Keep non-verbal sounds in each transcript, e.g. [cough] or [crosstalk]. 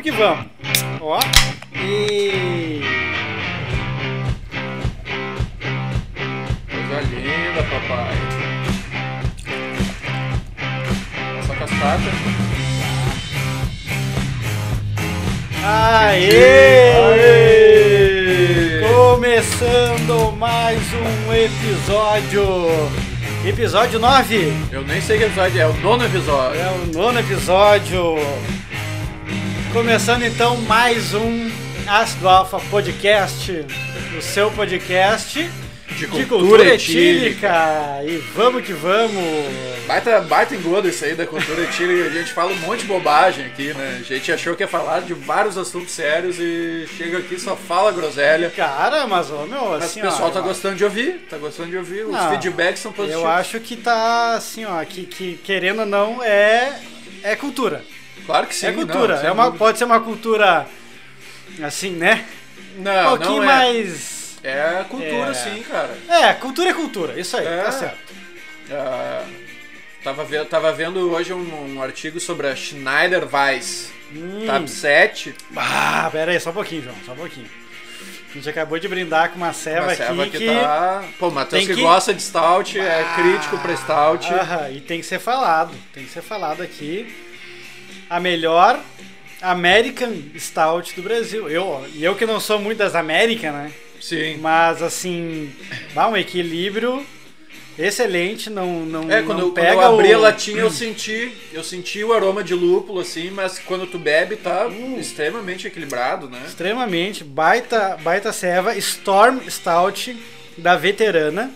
vamos que vamos. Ó. E. Coisa linda, papai. Essa cascata. Aê! Aê! Começando mais um episódio. Episódio 9. Eu nem sei que episódio é, o nono episódio. É o nono episódio. Começando então mais um Ácido Alfa Podcast, o seu podcast De de cultura cultura etílica. E vamos que vamos. Baita, baita engodo isso aí da cultura etílica. A gente fala um monte de bobagem aqui, né? A gente achou que ia falar de vários assuntos sérios e chega aqui e só fala groselha. Cara, mas ô, meu, Mas assim, o pessoal ó, tá gostando de ouvir, tá gostando de ouvir. Os Não, feedbacks são positivos. Eu acho que tá assim, ó, que, que querendo ou não é é cultura. Claro que sim. é cultura. não, é uma, dúvida. pode ser uma cultura assim, né? Não, um pouquinho não é. mais. É cultura É. sim, cara. É, cultura é cultura, isso aí, É. tá certo. Ah, tava, ve tava vendo hoje um, um artigo sobre a Schneider Weiss Hum. Tab 7. Ah, pera aí, só um pouquinho, João, só um pouquinho. A gente acabou de brindar com uma ceva Uma aqui que, que. tá. Pô, Matheus que... que- gosta de stout, é Ah, crítico pra stout. aham, e tem que ser falado, tem que ser falado aqui. A melhor American Stout do Brasil. Eu, eu que não sou muito das Américas, né? Sim. Mas assim, dá um equilíbrio excelente, não não É, quando, não eu, quando pega eu abri o... a latinha eu [clears throat] senti, eu senti o aroma de lúpulo assim, mas quando tu bebe tá Uh. extremamente equilibrado, né? extremamente baita baita ceva Storm Stout da veterana.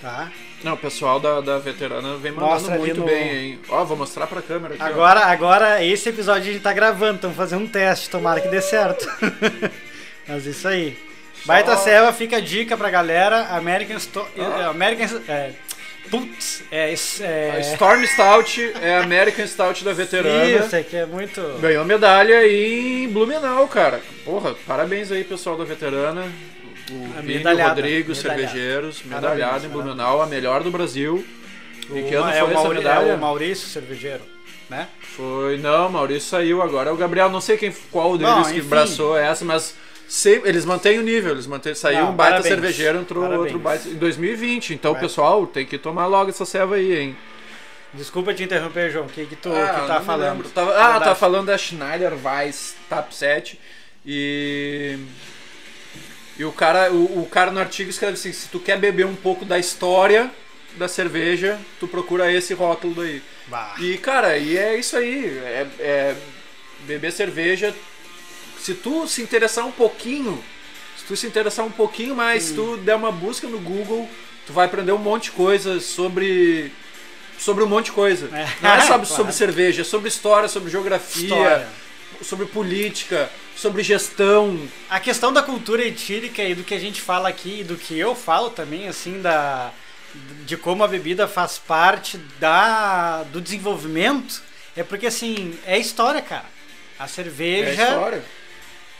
Tá? Não, o pessoal da, da veterana vem mandando Mostra muito no- bem, hein? Ó, vou mostrar pra câmera aqui, ó. Agora agora esse episódio a gente tá gravando, estamos fazendo um teste, tomara que dê certo. [laughs] Mas isso aí. Baita Só- ceva, fica a dica pra galera, American Sto Ah. American é, putz, é, é, A Storm Stout é a American Stout da veterana. Isso, é que é muito Ganhou medalha em Blumenau, cara. Porra, parabéns aí, pessoal da veterana. O Vini, o Rodrigo, cervejeiros, medalhado em. Blumenau, a melhor do Brasil. Em que ano é, foi o essa medalha? é o Maurício Cervejeiro, né? Foi, não, Maurício saiu agora. É o Gabriel, não sei quem, qual deles Bom, que abraçou essa, mas sempre, eles mantêm o nível. Eles mantêm, saiu Não, um baita parabéns, cervejeiro, entrou parabéns. outro baita em 2020. Então, Vai. pessoal, tem que tomar logo essa ceva aí, hein? Desculpa te interromper, João. O que, que tu Ah, que tá falando? Tava- ah, tá falando da Schneider Weiss Tap 7 e e o cara, o, o cara no artigo escreve assim, se tu quer beber um pouco da história da cerveja, tu procura esse rótulo daí. Bah. E cara, e é isso aí, é, é beber cerveja. Se tu se interessar um pouquinho, se tu se interessar um pouquinho mais, se tu der uma busca no Google, tu vai aprender um monte de coisa sobre sobre um monte de coisa. É. Não é só [laughs] Claro. sobre cerveja, é sobre história, sobre geografia, História. Sobre política, sobre gestão. A questão da cultura etílica e do que a gente fala aqui e do que eu falo também, assim, da de como a bebida faz parte da do desenvolvimento, é porque assim, é história, cara. A É cerveja história.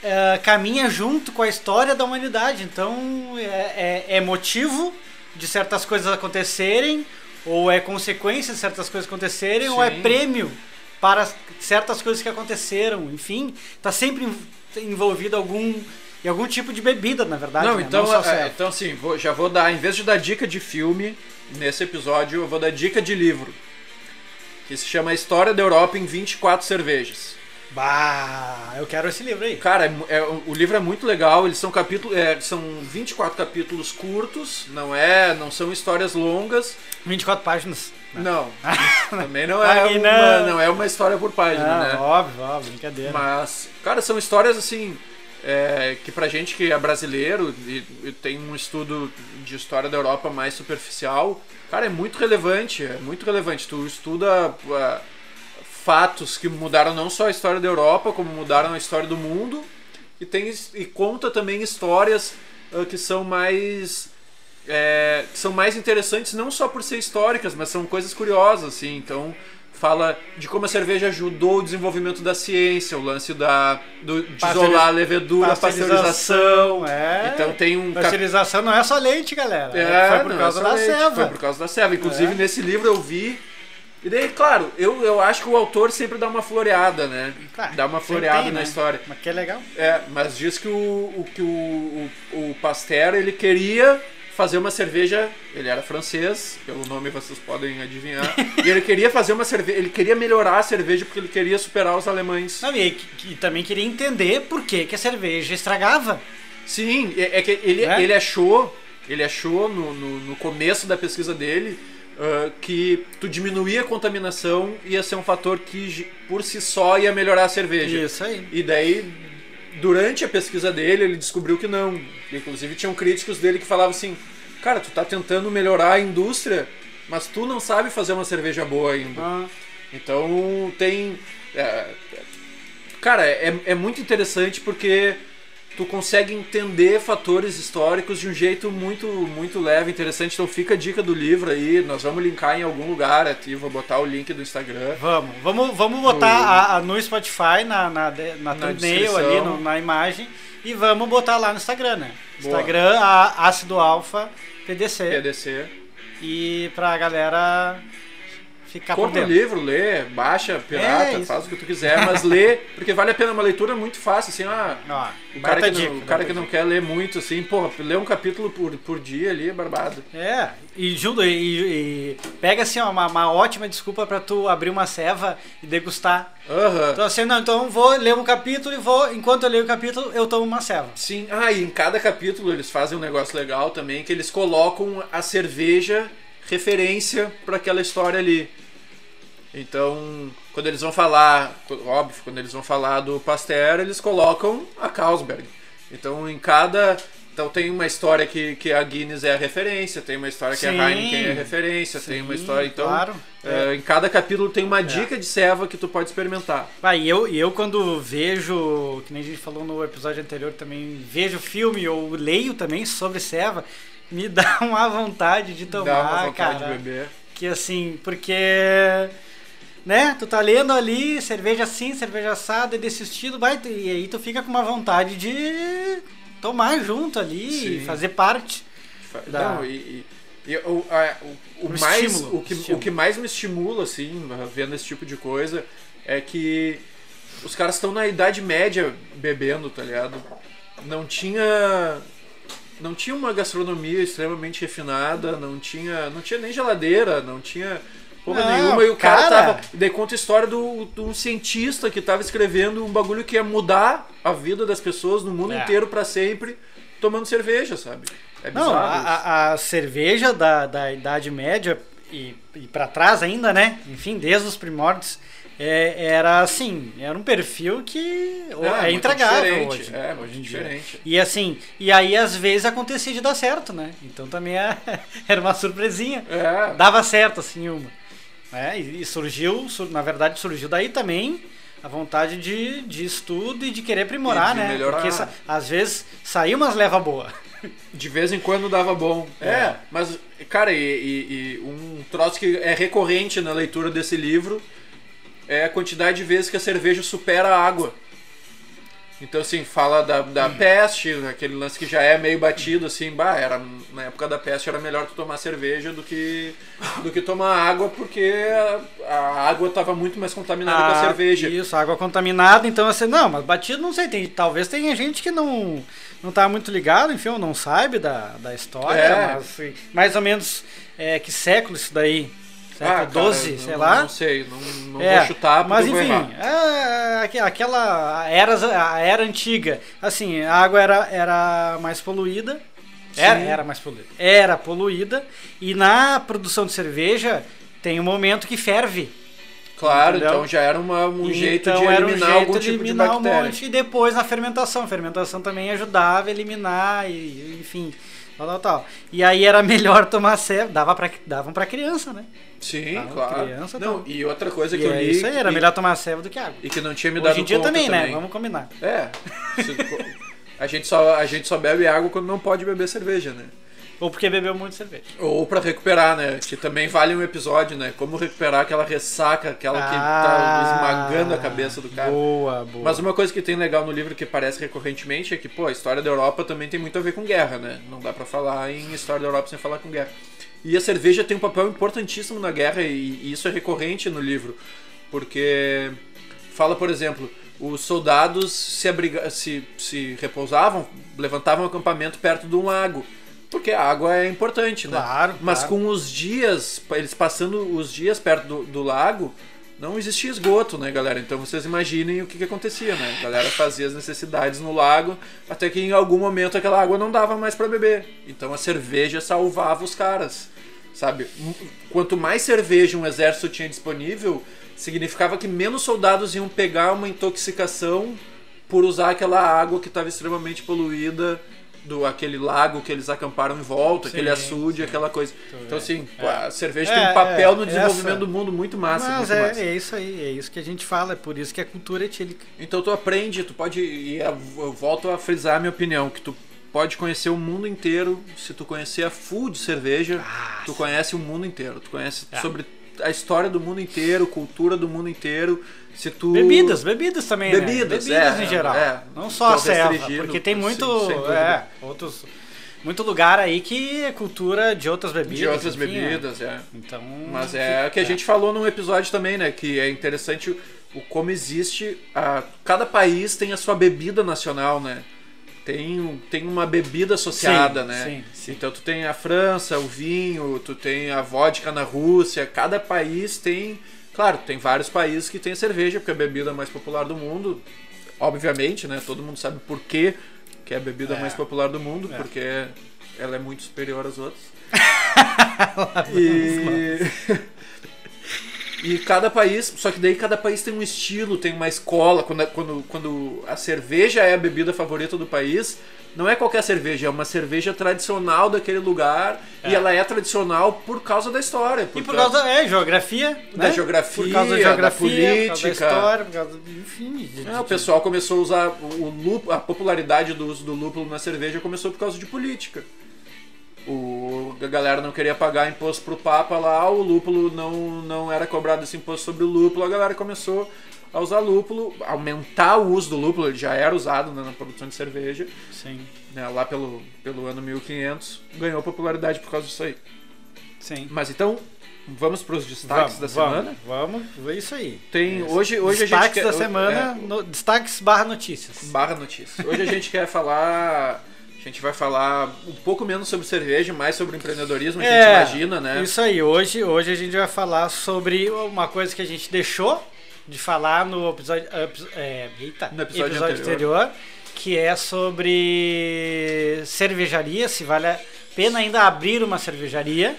é, caminha junto com a história da humanidade. Então é, é, é motivo de certas coisas acontecerem, ou é consequência de certas coisas acontecerem, ou é Sim. prêmio para certas coisas que aconteceram. Enfim, tá sempre en- envolvido algum em algum tipo de bebida, na verdade. Não, né? então, só é, então assim, vou- já vou dar, em vez de dar dica de filme nesse episódio, eu vou dar dica de livro. Que se chama História da Europa em 24 cervejas. Bah, eu quero esse livro aí. Cara, é é- o livro é muito legal, eles são capítulos, é, são 24 capítulos curtos, não é, não são histórias longas. 24 páginas. Não. [laughs] Também não é, Aí uma, não. não é uma história por página, Ah, né? Óbvio, óbvio, brincadeira. Mas, cara, são histórias assim. é, que pra gente que é brasileiro e, e tem um estudo de história da Europa mais superficial, cara, é muito relevante. É muito relevante. Tu estuda ah, fatos que mudaram não só a história da Europa, como mudaram a história do mundo. E, tem, e conta também histórias ah, que são mais. é, que são mais interessantes não só por ser históricas, mas são coisas curiosas, assim. Então, fala de como a cerveja ajudou o desenvolvimento da ciência, o lance da, do, de isolar a levedura, a pasteurização. é. Então tem um Pasteurização não é só leite, galera. É, foi por não, causa é da leite, ceva. Foi por causa da ceva. Inclusive, É. nesse livro eu vi E daí, claro, eu, eu acho que o autor sempre dá uma floreada, né? Claro, dá uma floreada tem, na né? história. Mas que é legal. É, mas diz que o, o que o, o, o Pasteur, ele queria fazer uma cerveja, ele era francês, pelo nome vocês podem adivinhar, [laughs] e ele queria fazer uma cerveja, ele queria melhorar a cerveja porque ele queria superar os alemães. Não, e, e também queria entender por que, que a cerveja estragava. Sim, é, é que ele, Né? ele achou, ele achou no, no, no começo da pesquisa dele ah, que tu diminuir a contaminação ia ser um fator que por si só ia melhorar a cerveja. Isso aí. E daí, durante a pesquisa dele, ele descobriu que não. Inclusive, tinham críticos dele que falavam assim: Cara, tu tá tentando melhorar a indústria, mas tu não sabe fazer uma cerveja boa ainda. Ah, Então, tem. é, cara, é, é muito interessante porque tu consegue entender fatores históricos de um jeito muito muito leve, interessante. Então, fica a dica do livro aí. Nós vamos linkar em algum lugar aqui, vou botar o link do Instagram. vamos, vamos, vamos botar a- a- no Spotify, na, na, na, Na thumbnail ali, no- na imagem, e vamos botar lá no Instagram, né? Boa. Instagram, a Ácido Alfa PDC. PDC. E pra galera ficar Compra o livro, lê, baixa, pirata, É, faz o que tu quiser, mas lê, [laughs] porque vale a pena, uma leitura muito fácil, assim, ah, Ó, o cara, que, não, dica, o cara que não quer ler muito, assim, porra, lê um capítulo por, por dia ali, é barbado. É, e junto, e, e pega assim, ó, uma, uma ótima desculpa pra tu abrir uma ceva e degustar. Aham. Então assim, não, então vou ler um capítulo e vou, enquanto eu leio o capítulo, eu tomo uma ceva. Sim, ah, e em cada capítulo eles fazem um negócio legal também, que eles colocam a cerveja referência para aquela história ali. Então, quando eles vão falar, óbvio, quando eles vão falar do Pasteur, eles colocam a Carlsberg. Então, em cada. Então, tem uma história que, que a Guinness é a referência, tem uma história que Sim. a Heineken é a referência, tem uma Sim, história. Então, claro. é, em cada capítulo tem uma dica de ceva que tu pode experimentar. Vai, e eu, e eu quando vejo, que nem a gente falou no episódio anterior também, vejo filme ou leio também sobre ceva, me [laughs] dá uma vontade de tomar, Dá uma vontade cara. de beber. Que assim, porque. Né? Tu tá lendo ali, cerveja assim, cerveja assada, desse estilo, vai, e aí tu fica com uma vontade de tomar junto ali, Sim. e fazer parte. Da- Não, e, e- e o, a- o, o mais, estímulo, o, que, estímulo. o que mais me estimula, assim, vendo esse tipo de coisa, é que os caras estão na idade média bebendo, tá ligado? Não tinha. Não tinha uma gastronomia extremamente refinada, não tinha. Não tinha nem geladeira, não tinha porra Não, nenhuma. E o cara, cara. tava. Daí conta a história do, de um cientista que tava escrevendo um bagulho que ia mudar a vida das pessoas no mundo É. inteiro pra sempre, tomando cerveja, sabe? É Não, bizarro a, isso. a- a cerveja da, da Idade Média e, e para trás ainda, né? Enfim, desde os primórdios, é, era assim, era um perfil que é, muito intragável hoje. É, hoje em dia. diferente. E assim, e aí às vezes acontecia de dar certo, né? Então também é- [laughs] era uma surpresinha. É, Dava certo, assim, uma. É, e, surgiu, sur- na verdade, surgiu daí também a vontade de, de estudo e de querer aprimorar, de né? melhorar. Porque às vezes saiu umas leva boa. [laughs] de vez em quando dava bom. É, É. mas, cara, e, e- e um troço que é recorrente na leitura desse livro é a quantidade de vezes que a cerveja supera a água. Então, assim, fala da, da peste, aquele lance que já é meio batido, assim, bah, era, na época da peste era melhor tu tomar cerveja do que, do que tomar água, porque a, a água estava muito mais contaminada com a Ah, cerveja. Isso, água contaminada, então assim, não, mas batido não sei, tem, talvez tenha gente que não não tá muito ligado, enfim, ou não sabe da, da história, É. mas assim, mais ou menos é, que século isso daí? Ah, Século cara, 12, não- sei lá. Não sei, não, não É, vou chutar mas enfim, é, aque- aquela era, a era antiga, assim, a água era, era mais poluída, era, Sim. era mais poluída, era poluída, e na produção de cerveja tem um momento que ferve. Claro, Entendeu? então já era uma- um jeito de Então, era um eliminar jeito algum de tipo eliminar de um bactéria. monte, e depois na fermentação. A fermentação também ajudava a eliminar, e, enfim, tal, tal, tal. E aí era melhor tomar ceva, dava pra, davam pra criança, né? Sim, Ah, claro. criança, não, tá. e outra coisa que E eu é li isso aí, era e, melhor tomar ceva do que água. e que não tinha me dado Hoje em dia conta também, né? Vamos combinar. É. [laughs] a gente só a gente só bebe água quando não pode beber cerveja, né? Ou porque bebeu muito cerveja. Ou pra recuperar, né? Que também vale um episódio, né? Como recuperar aquela ressaca, aquela que Ah, tá esmagando a cabeça do cara. Boa, boa. Mas uma coisa que tem legal no livro que aparece recorrentemente é que, pô, a história da Europa também tem muito a ver com guerra, né? Não dá pra falar em história da Europa sem falar com guerra. E a cerveja tem um papel importantíssimo na guerra e, isso é recorrente no livro. Porque fala, por exemplo, os soldados se, abriga se, se repousavam, levantavam acampamento perto de um lago. Porque a água é importante, né? Claro, Mas claro. com os dias, eles passando os dias perto do, do lago, não existia esgoto, né, galera? Então vocês imaginem o que, que acontecia, né? A galera fazia as necessidades no lago, até que em algum momento aquela água não dava mais para beber. Então a cerveja salvava os caras, sabe? Quanto mais cerveja um exército tinha disponível, significava que menos soldados iam pegar uma intoxicação por usar aquela água que estava extremamente poluída do aquele lago que eles acamparam em volta, Sim, aquele açude, sim. aquela coisa. Então assim, É. a cerveja É, tem um papel é, no desenvolvimento essa- do mundo muito massa, Mas muito é, massa. é isso aí, é isso que a gente fala, é por isso que é cultura etílica. Então tu aprende, tu pode. E eu eu volto a frisar a minha opinião, que tu pode conhecer o mundo inteiro. Se tu conhecer a full de cerveja, Ah, tu conhece o mundo inteiro. Tu conhece É. sobre a história do mundo inteiro, cultura do mundo inteiro. Se tu. Bebidas, bebidas também, Bebidas, né? Bebidas é, em geral. é. Não só a restringindo, porque tem sim, muito, dúvida. é, outros, muito lugar aí que é cultura de outras bebidas. De outras enfim, é. bebidas, é. Então, Mas é o que a gente falou num episódio também, né? Que é interessante o como existe. A, cada país tem a sua bebida nacional, né? Tem, tem uma bebida associada, Sim, né? sim, sim. Então tu tem a França, o vinho, tu tem a vodka na Rússia, cada país tem. Claro, tem vários países que tem cerveja, porque é a bebida mais popular do mundo. Obviamente, né? Todo mundo sabe por quê que é a bebida É. mais popular do mundo, É. porque ela é muito superior às outras. [laughs] e... [laughs] e cada país, só que daí cada país tem um estilo, tem uma escola. Quando, quando, quando a cerveja é a bebida favorita do país, não é qualquer cerveja, é uma cerveja tradicional daquele lugar. E É. ela é tradicional por causa da história. E por causa é geografia, Da né? geografia, por causa da da geografia, por causa da política. história, por causa de, enfim, É, o pessoal começou a usar o o lúpulo, a popularidade do uso do lúpulo na cerveja começou por causa de política. O, a galera não queria pagar imposto pro Papa lá, o lúpulo não, não era cobrado esse imposto sobre o lúpulo, a galera começou a usar lúpulo, aumentar o uso do lúpulo, ele já era usado né, na produção de cerveja, Sim, né, lá pelo, pelo ano 1500, ganhou popularidade por causa disso aí. sim. Mas então, vamos para os destaques da semana? Vamos, vamos, é isso aí. Tem, isso. hoje, hoje a gente destaques quer, da semana, é, no- destaques barra notícias. Barra notícias. Hoje a gente quer falar. A gente vai falar um pouco menos sobre cerveja, mais sobre empreendedorismo, a gente É, imagina, né? Isso aí, hoje, hoje a gente vai falar sobre uma coisa que a gente deixou de falar no episódio, epi- é, eita, No episódio anterior. anterior, que é sobre cervejaria, se vale a pena ainda abrir uma cervejaria,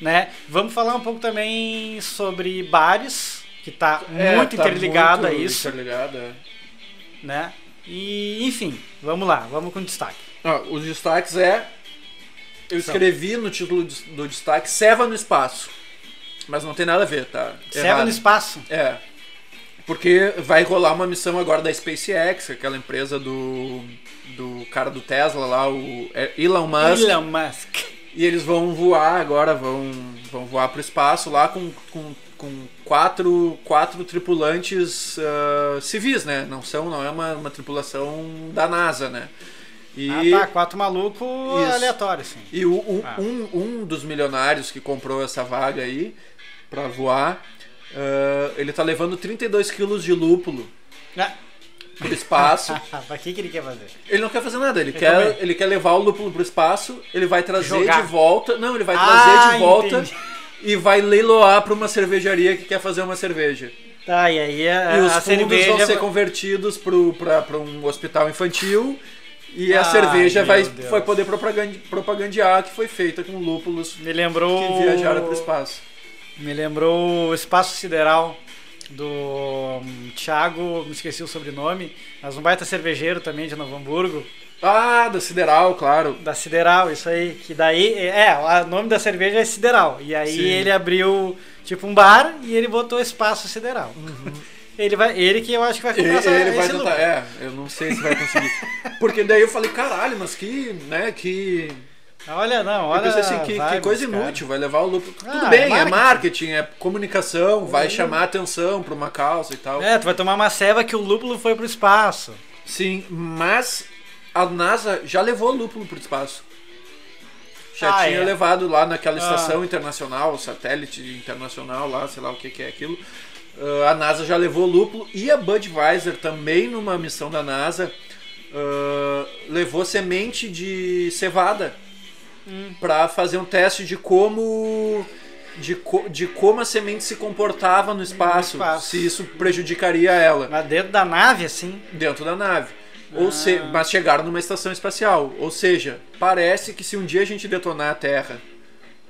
né? Vamos falar um pouco também sobre bares, que está É, muito tá interligado muito a isso, Interligado, é. né? E, enfim, vamos lá, vamos com destaque. Ó, os destaques é. Eu São. escrevi no título do destaque Seva no Espaço. Mas não tem nada a ver, tá? Errado. no espaço. É. Porque vai rolar uma missão agora da SpaceX, aquela empresa do, do cara do Tesla lá, o é, Elon Musk. Elon Musk. E eles vão voar agora, vão, vão voar para o espaço lá com, com, com quatro, quatro tripulantes ah, civis, né? Não são, não é uma, uma tripulação da NASA, né? E, Ah, tá, quatro malucos aleatórios, sim. e o, o- Ah. um, um dos milionários que comprou essa vaga aí para voar, ah, ele tá levando 32 quilos de lúpulo Ah, pro espaço. [laughs] pra que, que ele quer fazer? Ele não quer fazer nada, ele, quer, também. ele quer levar o lúpulo pro espaço, ele vai trazer Jogar. de volta. Não, ele vai Ah, trazer de volta entendi. e vai leiloar pra uma cervejaria que quer fazer uma cerveja. Tá, e aí a, e os a fundos cerveja... vão ser convertidos pra, pra um hospital infantil. E a Ai, cerveja vai, Deus. vai poder propagande- propagandear que foi feita com lúpulos Me lembrou... que viajaram pro espaço. Me lembrou o Espaço Sideral do hum, Thiago, me esqueci o sobrenome, mas um baita cervejeiro também de Novo Hamburgo, Ah, da Sideral, claro. da Sideral, isso aí, que daí, é, o nome da cerveja é Sideral, e aí Sim. ele abriu tipo um bar e ele botou Espaço Sideral. Ele, vai, ele que eu acho que vai Ele, comprar essa, ele vai tentar. lucro. É, eu não sei se vai conseguir. Porque daí eu falei, caralho, mas que, né, que. Olha, não, olha. Eu pensei assim, que, que coisa cara. inútil, vai levar o lúpulo. Ah, Tudo bem, é é marketing. marketing, é comunicação, vai chamar atenção pra uma causa e tal. É, tu vai tomar uma ceva que o lúpulo foi pro espaço. Sim, mas a NASA já levou lúpulo pro espaço. Já Ah, tinha é? levado lá naquela Ah. estação internacional, satélite internacional lá, sei lá o que, que é aquilo. Ah, a NASA já levou lúpulo e a Budweiser também numa missão da NASA ah, levou semente de cevada Hum. pra fazer um teste de como de, co- de como a semente se comportava no espaço, espaço. se isso prejudicaria ela Lá dentro da nave, assim. dentro da nave. Ou Ah. se, mas chegaram numa estação espacial. Ou seja, parece que se um dia a gente detonar a Terra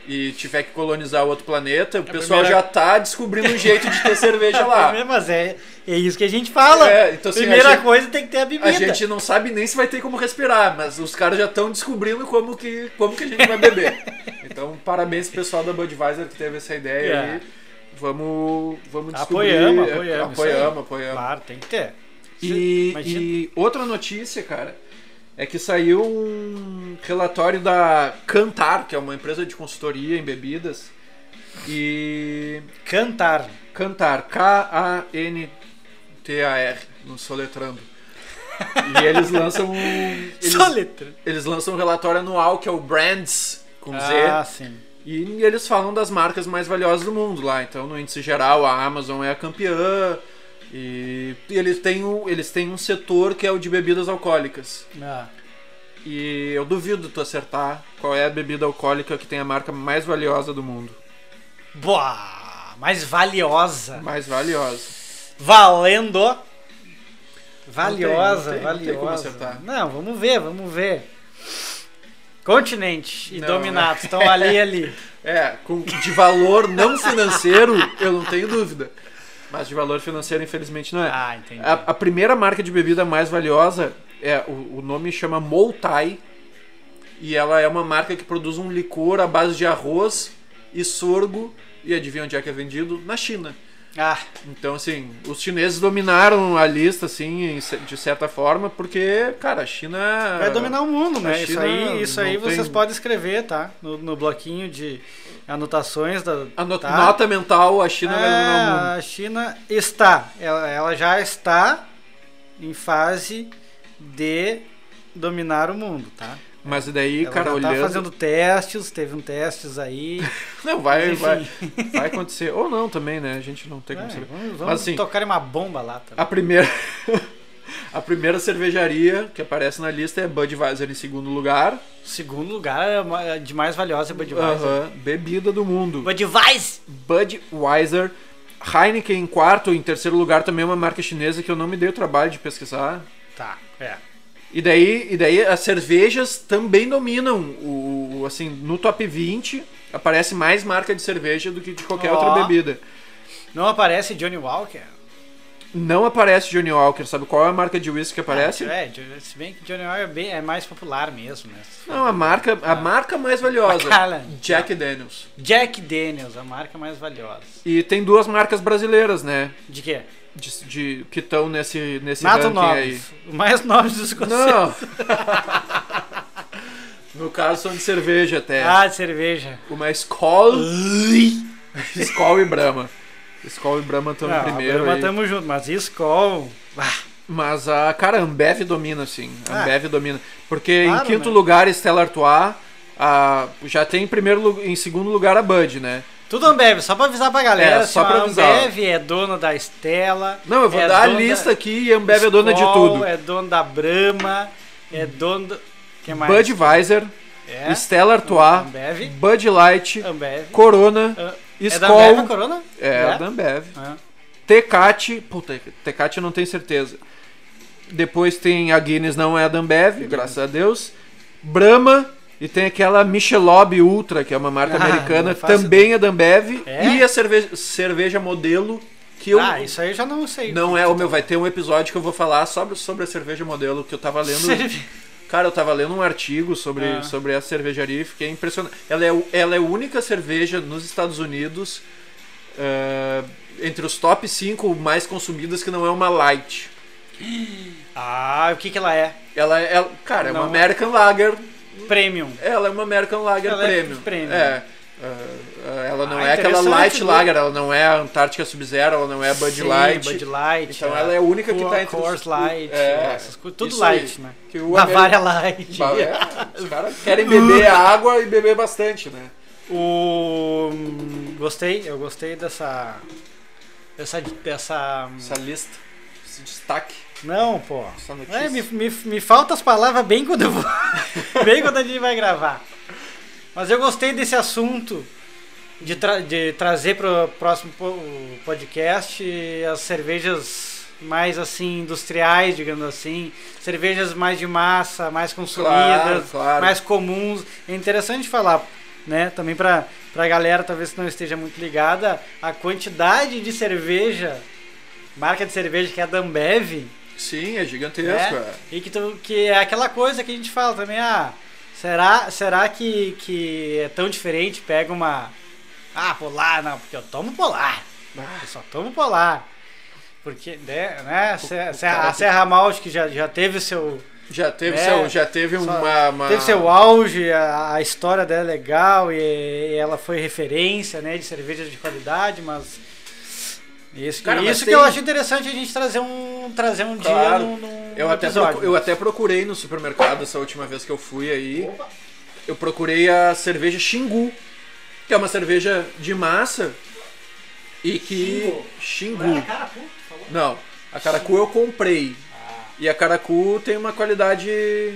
e tiver que colonizar outro planeta, o pessoal primeira- já tá descobrindo um jeito de ter cerveja [laughs] lá. Mas é, é isso que a gente fala. É, então, assim, Primeira a gente- coisa tem que ter a bebida. A gente não sabe nem se vai ter como respirar, mas os caras já estão descobrindo como que, como que a gente vai beber. [laughs] Então, parabéns pro pessoal da Budweiser que teve essa ideia É. aí. Vamos, vamos descobrir. Apoiamos, apoiamos. Apoiamos, apoiamos. Claro, tem que ter. E, e outra notícia, cara, é que saiu um relatório da Cantar, que é uma empresa de consultoria em bebidas. E. Cantar. Cantar, K-A-N-T-A-R, no soletrando. E eles lançam um. Eles, Só letra. eles lançam um relatório anual que é o Brands, com Ah, Z. sim. E eles falam das marcas mais valiosas do mundo lá. Então, no índice geral, a Amazon é a campeã. E, e eles, têm um, eles têm um setor que é o de bebidas alcoólicas. Ah. E eu duvido tu acertar qual é a bebida alcoólica que tem a marca mais valiosa do mundo. Boa! Mais valiosa. Mais valiosa. Valendo. Valiosa, Não tem, não tem, não tem como valiosa. acertar. Não, vamos ver, vamos ver. Continente e Não, Dominato estão ali ali. [laughs] É, com, de valor não financeiro, eu não tenho dúvida. Mas de valor financeiro, infelizmente, não é. Ah, entendi. A, a primeira marca de bebida mais valiosa é o, o nome chama Multai e ela é uma marca que produz um licor à base de arroz e sorgo e adivinha onde é que é vendido? Na China. Ah, Então assim, os chineses dominaram a lista assim de certa forma porque cara a China vai dominar o mundo, né? Isso aí, isso aí vocês tem- podem escrever, tá? No, no bloquinho de anotações da. a no- tá? nota mental a China vai dominar o mundo. É, a China está, ela, ela já está em fase de dominar o mundo, tá? Mas e daí, ela cara, já tá olhando fazendo testes, teve um testes aí. [laughs] não vai Enfim. vai [laughs] vai acontecer ou não também, né? A gente não tem como É, saber. vamos Mas, assim, tocar uma bomba lá também. A primeira [laughs] A primeira cervejaria que aparece na lista é Budweiser em segundo lugar. Segundo lugar, é uma- é de mais valiosa é Budweiser. Aham, bebida do mundo. Budweiser! Budweiser. Heineken em quarto, em terceiro lugar também é uma marca chinesa que eu não me dei o trabalho de pesquisar. Tá, é. E daí, e daí as cervejas também dominam o, assim, no top 20 aparece mais marca de cerveja do que de qualquer Ó. outra bebida. Não aparece Johnny Walker? Não aparece Johnny Walker, sabe qual é a marca de whisky que aparece? É, se bem que Johnny Walker é, bem- é mais popular mesmo, né? Não, a marca, a marca mais valiosa, Macallan. Jack Daniels. Jack Daniels, a marca mais valiosa. E tem duas marcas brasileiras, né? De quê? De, de- que estão nesse, nesse Nato ranking aí. Mais nobre dos escoceses. Não! [laughs] no caso são de cerveja até. Ah, de cerveja. Uma Skol, Skol e Brahma. Skol e Brahma em primeiro Mas aí. tamo junto, mas Skol. Ah, Mas a, cara, a Ambev domina, sim. A Ah. Ambev domina. Porque Claro, em quinto né? lugar, Stella Artois. A, já tem em, primeiro, em segundo lugar a Bud, né? Tudo Ambev, só pra avisar pra galera. É, só pra avisar. Ambev é dona da Estela. Não, eu vou é dar a lista da aqui e Ambev é dona de Skol, tudo. É dona da Brahma, é dona do... que mais? Budweiser, É, Stella Artois, Ambev. Bud Light, Ambev. Corona, Ah, É da Skol. Ambev a Corona? É, da Ambev. Ah. Tecate, puta, Tecate eu não tenho certeza. Depois tem a Guinness, não é a da Ambev, graças a Deus. Brahma e tem aquela Michelob Ultra, que é uma marca Ah, americana, faço também é da Ambev. É? E a cerveja, cerveja modelo, que eu Ah, isso aí eu já não sei. não é o meu, vai ter um episódio que eu vou falar sobre, sobre a cerveja modelo, que eu tava lendo. Cerve- Cara, eu tava lendo um artigo sobre, Ah. sobre a cervejaria e fiquei impressionado. Ela é, ela é a única cerveja nos Estados Unidos, eh, entre os top 5 mais consumidas, que não é uma light. Ah, o que que ela é? Ela é, cara, é uma Não. American Lager Premium. Ela é uma American Lager Ela é Premium. premium. É. Uh, ela não Ah, é aquela Light né? Lager, ela não é a Antártica Sub-Zero, ela não é Bud Sim, Light. Bud Light. Então ela é a única que Co- tá entre os- Coors Light. É, essas coisas, tudo isso aí. light, né? Que o Bavária Light. [laughs] É, [laughs] os caras querem beber água e beber bastante, né? O hum, gostei, eu gostei dessa dessa dessa Essa lista, esse destaque, não, pô. É, me, me, me faltam as palavras bem quando eu vou, [laughs] bem quando a gente vai gravar. Mas eu gostei desse assunto de, tra- de trazer para o próximo po- podcast as cervejas mais assim industriais, digamos assim, cervejas mais de massa, mais consumidas, Claro, claro. mais comuns. É interessante falar, né? Também para a galera talvez que não esteja muito ligada, a quantidade de cerveja, marca de cerveja que é a Dambev, Sim, é gigantesco. é, é. e que, tu, que é aquela coisa que a gente fala também, ah, será, será que, que é tão diferente? Pega uma. Ah, polar, não, porque eu tomo polar. Ah, Eu só tomo polar. Porque, né, né Serra- cara a Serra Malte que já, já teve seu. Já teve, É, seu, já teve uma, uma- Teve seu auge, a, a história dela é legal e, e ela foi referência né, de cervejas de qualidade, mas. Isso, Cara, isso que tem- eu acho interessante a gente trazer um, trazer um dia Claro. num, num Eu até, eu até procurei no supermercado essa última vez que eu fui aí. Eu procurei a cerveja Xingu, que é uma cerveja de massa e que. Xingu. Não é? Não, a Caracu eu comprei. Ah. E a Caracu tem uma qualidade.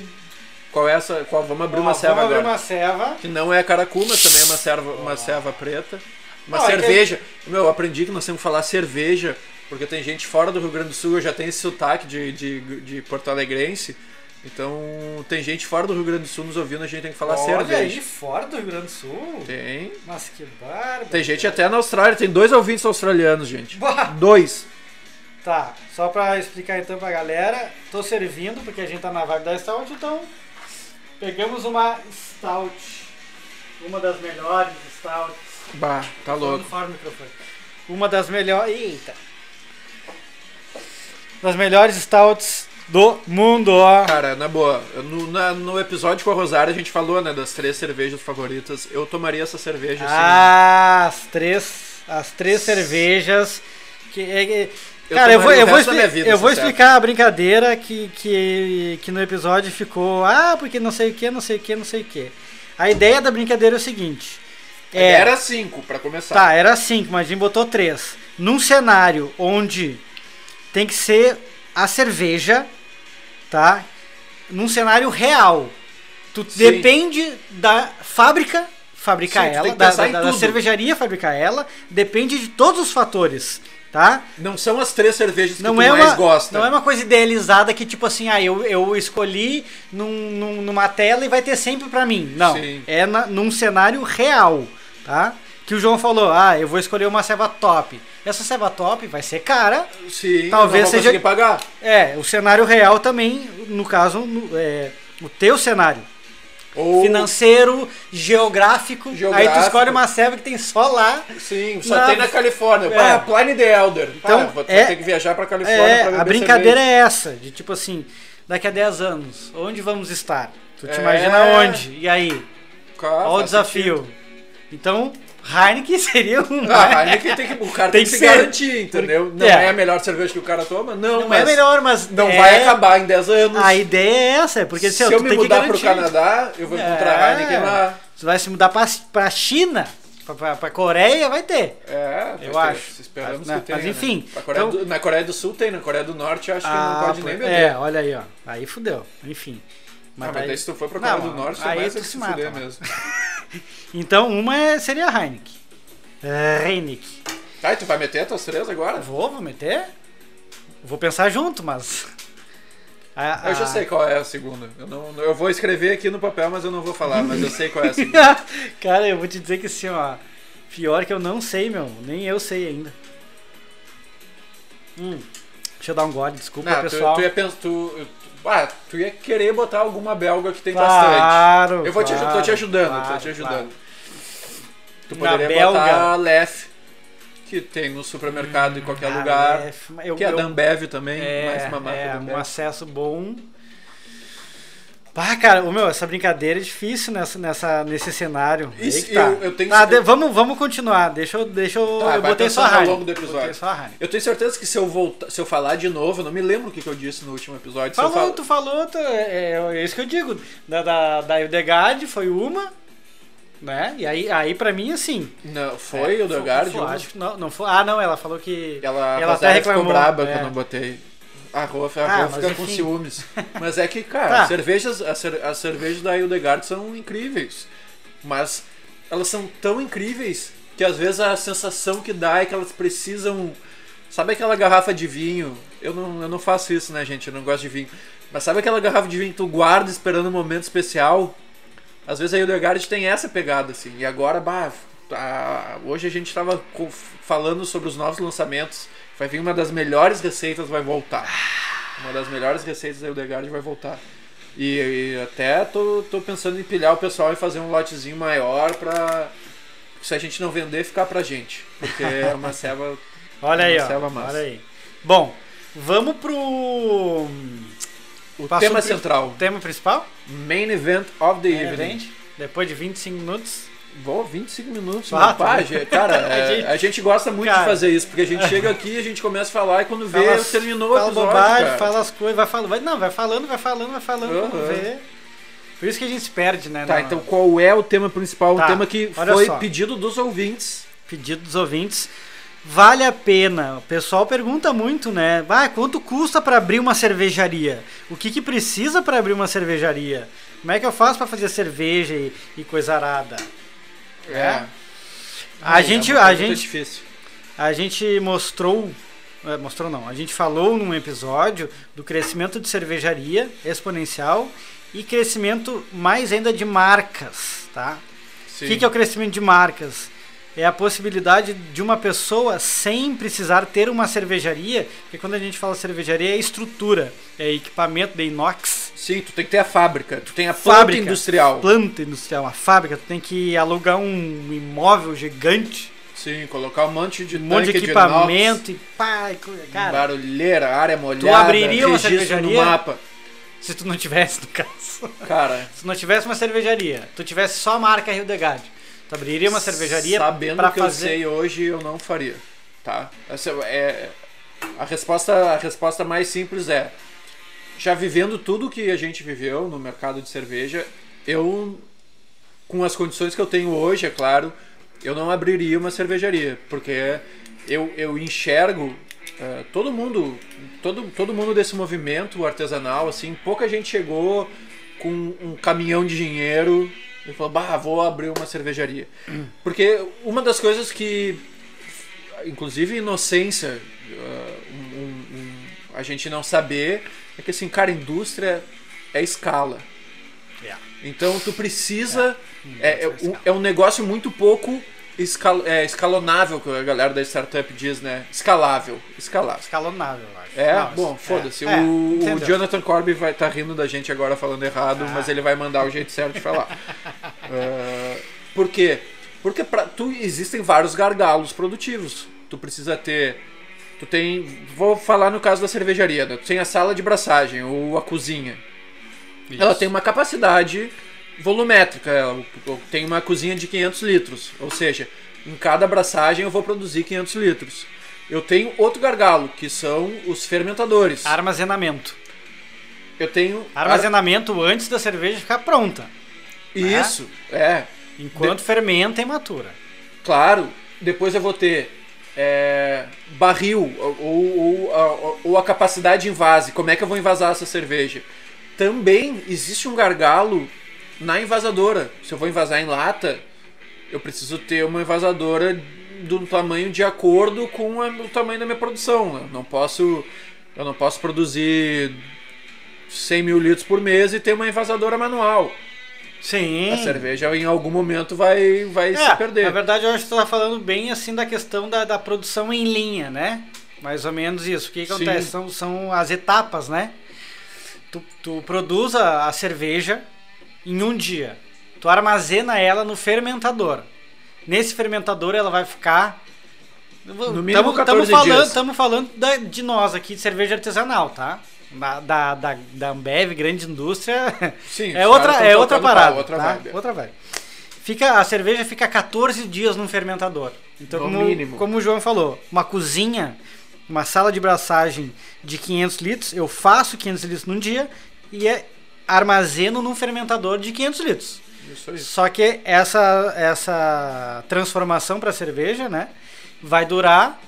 Qual é essa? Qual? Vamos abrir uma Ó, ceva vamos agora. abrir uma ceva. Que não é a Caracu, mas também é uma serva, uma ceva preta. Uma Não, é que- cerveja. Meu, eu aprendi que nós temos que falar cerveja, porque tem gente fora do Rio Grande do Sul, eu já tenho esse sotaque de, de, de Porto Alegrense. Então, tem gente fora do Rio Grande do Sul nos ouvindo, a gente tem que falar Olha cerveja. aí, fora do Rio Grande do Sul. Tem. Nossa, que barba. Tem gente até na Austrália, tem dois ouvintes australianos, gente. Bah. Dois. Tá, só pra explicar então pra galera, tô servindo, porque a gente tá na vibe da Stout, então pegamos uma Stout, uma das melhores Stouts. Bah, tá louco. Uma das melhores. Eita! Das melhores Stouts do mundo, ó. Cara, na boa, no, na- no episódio com a Rosária a gente falou, né, das três cervejas favoritas. Eu tomaria essa cerveja assim. Ah, as três, as três cervejas que é- é- Eu Cara, eu vou, eu vou, expli- vida, eu vou explicar a brincadeira que, que, que no episódio ficou, ah, porque não sei o que, não sei o que, não sei o que. A ideia da brincadeira é o seguinte. É, Era cinco, pra começar. Tá, era cinco, mas a gente botou três. Num cenário onde tem que ser a cerveja, tá? Num cenário real. Tu Sim. depende da fábrica fabricar Sim, ela, da, da- da cervejaria fabricar ela, depende de todos os fatores, tá? Não são as três cervejas que Não tu é, mais uma, gosta. não é uma coisa idealizada que, tipo assim, ah, eu, eu escolhi num, num- numa tela e vai ter sempre pra mim. Não. Sim. É na- num cenário real, tá? Que o João falou, ah, eu vou escolher uma ceva top. Essa ceva top vai ser cara. Sim, Talvez não vou seja- pagar. É, o cenário real também, no caso, no- é, o teu cenário. Ou, Financeiro, geográfico, Aí tu Geográfico. escolhe uma ceva que tem só lá. Sim, só Na- tem na Califórnia. É. Ah, Pliny the Elder. Então, vou é- ter que viajar pra Califórnia É, pra a brincadeira cerveja. é essa, de tipo assim, daqui a 10 anos, onde vamos estar? Tu te É. imagina onde? E aí? Cara, Olha o desafio. sentido. Então, Heineken [laughs] seria um. Ah, a Heineken tem que, o cara [laughs] Tem tem, que que se garantir, entendeu? Não É. é. a melhor cerveja que o cara toma? Não, Não mas é melhor, mas não é- vai acabar em 10 anos. A ideia é essa, é porque assim, Se ó, eu me mudar pro garantir. Canadá, eu vou encontrar É. a Heineken lá. Tu vai se mudar pra, pra China, pra, pra Coreia, vai ter. É, Eu vai ter. acho. Esperamos Mas, né, que tenha. mas enfim, né? Na Coreia, então- do, na Coreia do Sul tem, na Coreia do Norte acho que Ah, não pode nem beber. É, olha aí, ó. Aí fudeu. Enfim. Ah, mas daí- se tu for pra Não, Coreia do Norte, mais tu é se se mata, fuder mano. mesmo. [laughs] Então, uma é, seria a Heineken. Heineken. Tá, e tu vai meter as tuas três agora? Vou, vou meter? Vou pensar junto, mas. A- Eu já a- sei qual é a segunda. Eu, não, eu vou escrever aqui no papel, mas eu não vou falar, mas eu sei qual é a segunda. [laughs] Cara, eu vou te dizer que assim, ó. Pior que eu não sei, meu. Nem eu sei ainda. Hum. Deixa eu dar um gole, desculpa, Não, tu, pessoal. tu ia pensar. Tu, ah, tu ia querer botar alguma belga que tem Claro, bastante. Eu vou te, claro, tô te ajudando, claro, tô te ajudando. claro. Tu poderia botar a Lef, que tem no supermercado em qualquer lugar. é, eu, que é a eu- Danbev também, é, mais uma marca é, da um Ambev. acesso bom. Pá, cara, o meu, essa brincadeira é difícil nessa, nessa, nesse cenário. Isso, tá. eu- eu tenho Tá, de- vamos, vamos continuar. Deixa eu. Deixa eu. Tá, eu botei só a Heineken. longo do episódio. Eu tenho certeza que se eu voltar, se eu falar de novo, eu não me lembro o que, que eu disse no último episódio. Falou, falo- tu falou, tu- é, é isso que eu digo. Da, da, da Hildegard foi uma, né? E aí, aí pra mim, assim. Não, foi é, o Acho que não, não foi. Ah, não, ela falou que. Ela, Ela até reclamou, ficou braba é. que eu não botei. A Rua, a Ah, Rua fica com enfim. ciúmes. [laughs] Mas é que, cara, Tá. as cervejas, as, cer- as cervejas da Hildegard são incríveis. Mas elas são tão incríveis que às vezes a sensação que dá é que elas precisam. Sabe aquela garrafa de vinho? Eu não, eu não faço isso, né, gente? Eu não gosto de vinho. Mas sabe aquela garrafa de vinho que tu guarda esperando um momento especial? Às vezes a Hildegard tem essa pegada, assim. E agora, bah, a- hoje a gente tava co- falando sobre os novos lançamentos. Vai vir uma das melhores receitas, vai voltar. Uma das melhores receitas da Hildegard vai voltar. E, e até tô, tô pensando em pilhar o pessoal e fazer um lotezinho maior pra. Se a gente não vender, ficar pra gente. Porque é uma [laughs] ceva. Olha aí, Uma ó. Olha aí. Bom, vamos pro. O tema central. tema principal? Main event of the Main evening. event. Depois de 25 minutos. Vou, 25 minutos. Ah, né? Pá, gente, cara, [laughs] é, A gente- a gente gosta muito Cara. de fazer isso, porque a gente chega aqui, a gente começa a falar e quando vê, Fala- terminou o fala episódio. bobagem, cara. fala as coisas, vai falando. Vai, não, vai falando, vai falando, vai falando. Aham. Vamos ver. Por isso que a gente se perde, né? Tá, na- então qual é o tema principal? Tá, Um tema que foi só. pedido dos ouvintes. pedido dos ouvintes. Vale a pena. O pessoal pergunta muito, né? Ah, quanto custa para abrir uma cervejaria? O que, que precisa para abrir uma cervejaria? Como é que eu faço para fazer cerveja e, e coisa arada? É. A É gente, a gente, difícil. a gente mostrou, é, mostrou não, a gente falou num episódio do crescimento de cervejaria exponencial e crescimento mais ainda de marcas, tá? O que, que é o crescimento de marcas? É a possibilidade de uma pessoa sem precisar ter uma cervejaria, porque quando a gente fala cervejaria é estrutura, é equipamento de inox, Sim, tu tem que ter a fábrica, tu tem a planta Fábrica. industrial. planta industrial, uma fábrica, tu tem que alugar um imóvel gigante, Sim, colocar um monte de um monte de equipamento e pá, e inox, cara, barulheira, área molhada, abriria uma cervejaria? no mapa. se tu não tivesse no caso, Cara, se não tivesse uma cervejaria, tu tivesse só a marca Hildegard, tu abriria uma cervejaria sabendo para o que eu fazer sei hoje, eu não faria, tá? Essa é a resposta, a resposta mais simples é já vivendo tudo que a gente viveu no mercado de cerveja, eu com as condições que eu tenho hoje, é claro, eu não abriria uma cervejaria, porque eu, eu enxergo eh, todo mundo, todo, todo mundo desse movimento artesanal, assim, pouca gente chegou com um caminhão de dinheiro e falou, bah, vou abrir uma cervejaria. Porque uma das coisas que, inclusive inocência, eh, um- um- um- a gente não saber, é que assim, cara, indústria é escala. Yeah. Então tu precisa. É, é, um, é um negócio muito pouco escal, é, escalonável, que a galera da startup diz, né? Escalável. Escalável. escalonável. É, bom, é, foda-se. é, o, o entendeu. Jonathan Corby vai estar rindo da gente agora falando errado, Ah. mas ele vai mandar o jeito certo de falar. Ah, [laughs] por quê? Porque pra, tu existem vários gargalos produtivos. Tu precisa ter. Tu tem. Vou falar no caso da cervejaria, né? Tu tem a sala de braçagem, ou a cozinha. Ela tem uma capacidade volumétrica. Ela tem uma cozinha de 500 litros. Ou seja, em cada abraçagem eu vou produzir 500 litros. Eu tenho outro gargalo, que são os fermentadores. Armazenamento. Eu tenho. Armazenamento antes da cerveja ficar pronta. Isso, é. Enquanto fermenta e matura. Claro. Depois eu vou ter é, barril ou, ou, ou- ou a capacidade de invase. Como é que eu vou invasar essa cerveja? Também existe um gargalo na envasadora. Se eu vou invasar em lata, eu preciso ter uma envasadora do tamanho de acordo com o tamanho da minha produção. Eu não posso, eu não posso produzir 100 mil litros por mês e ter uma envasadora manual. Sim. A cerveja em algum momento vai, vai É, se perder. Na verdade, eu acho que tu tá falando bem assim da questão da, da produção em linha, né? Mais ou menos isso. O que, que Sim. acontece? São, são as etapas, né? Tu, tu produz a, a cerveja em um dia. Tu armazena ela no fermentador. Nesse fermentador ela vai ficar. No mínimo Estamos 14 falando, dias. tamo falando da- de nós aqui, de cerveja artesanal, tá? da, da, da, da Ambev, grande indústria, Sim, é outra, é outra parada. pau, outra tá? vibe. Outra vibe. Fica, a cerveja fica 14 dias num fermentador. Então, No como, mínimo. como o João falou, uma cozinha, uma sala de braçagem de 500 litros, eu faço 500 litros num dia e é, armazeno num fermentador de 500 litros. Isso aí. Só que essa, essa transformação para cerveja, né, vai durar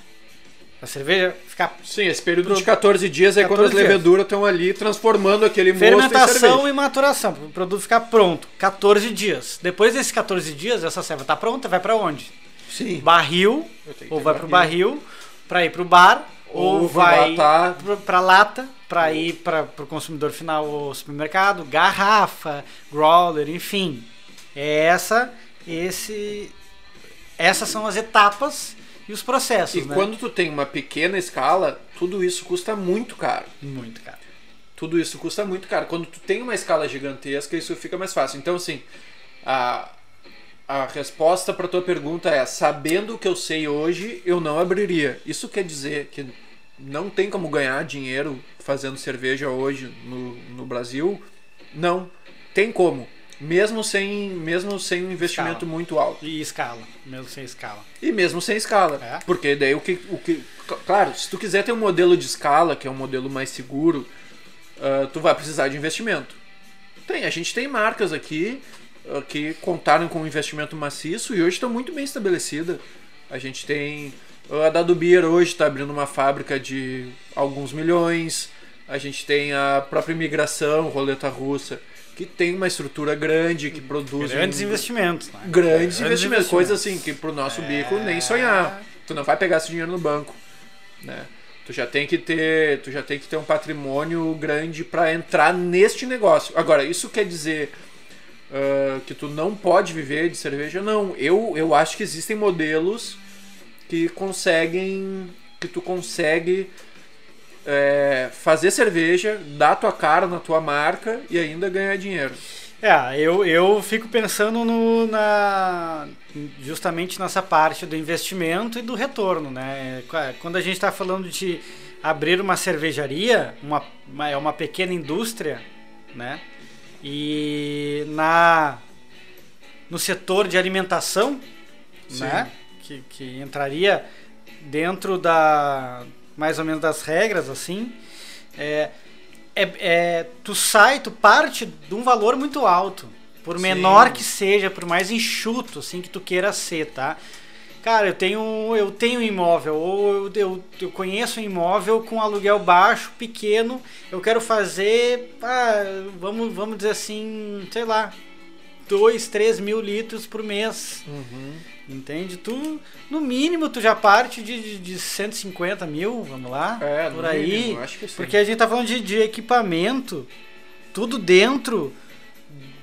a cerveja ficar Sim, esse período de 14 dias é quando 14 as dias. leveduras estão ali transformando aquele mosto em fermentação cerveja. e maturação, para o produto ficar pronto, 14 dias. Depois desses 14 dias, essa cerveja tá pronta, vai para onde? Sim. Barril, ou vai pro barril para ir pro bar, ou, Ou vai pra lata para ir para pro consumidor final ou supermercado, garrafa, growler, enfim. É essa esse essas são as etapas e os processos, E né? quando tu tem uma pequena escala, tudo isso custa muito caro. muito, cara. Tudo isso custa muito caro. Quando tu tem uma escala gigantesca, isso fica mais fácil. Então, assim, a, a resposta para tua pergunta é: sabendo o que eu sei hoje, eu não abriria. Isso quer dizer que não tem como ganhar dinheiro fazendo cerveja hoje no, no Brasil? Não. Tem como. Mesmo sem, mesmo sem um investimento Escala. muito alto. E escala, mesmo sem escala. E mesmo sem escala. É. Porque daí o que, o que. Claro, se tu quiser ter um modelo de escala, que é um modelo mais seguro, ah, tu vai precisar de investimento. Tem, a gente tem marcas aqui que contaram com um investimento maciço e hoje estão muito bem estabelecidas. A gente tem. A Dado Beer hoje está abrindo uma fábrica de alguns milhões. A gente tem a própria imigração, roleta russa, que tem uma estrutura grande, que produz. Grandes um- investimentos, né? grandes investimentos, investimentos. coisa assim que pro nosso bico nem sonhar. Tu não vai pegar esse dinheiro no banco, né? Tu já tem que ter, tu já tem que ter um patrimônio grande para entrar neste negócio. Agora, isso quer dizer ah, que tu não pode viver de cerveja? Não. Eu, eu acho que existem modelos que conseguem, que tu consegue é, fazer cerveja, dar tua cara na tua marca e ainda ganhar dinheiro. É, eu, eu fico pensando no, na, justamente nessa parte do investimento e do retorno, né? Quando a gente está falando de abrir uma cervejaria, uma, uma, é uma pequena indústria, né? E na, no setor de alimentação, Sim. né? Que, que entraria dentro da mais ou menos das regras assim, é, é, é, tu sai, tu parte de um valor muito alto. Por Sim. menor que seja, por mais enxuto assim que tu queira ser, tá? Cara, eu tenho eu tenho um imóvel, ou eu, eu, eu conheço um imóvel com aluguel baixo, pequeno, eu quero fazer, ah, vamos, vamos dizer assim, sei lá, 2, 3 mil litros por mês. Entende? Tu, no mínimo, tu já parte de, de, de 150 mil, vamos lá, É, por aí. mínimo, acho que sim. Porque a gente tá falando de, de equipamento, tudo dentro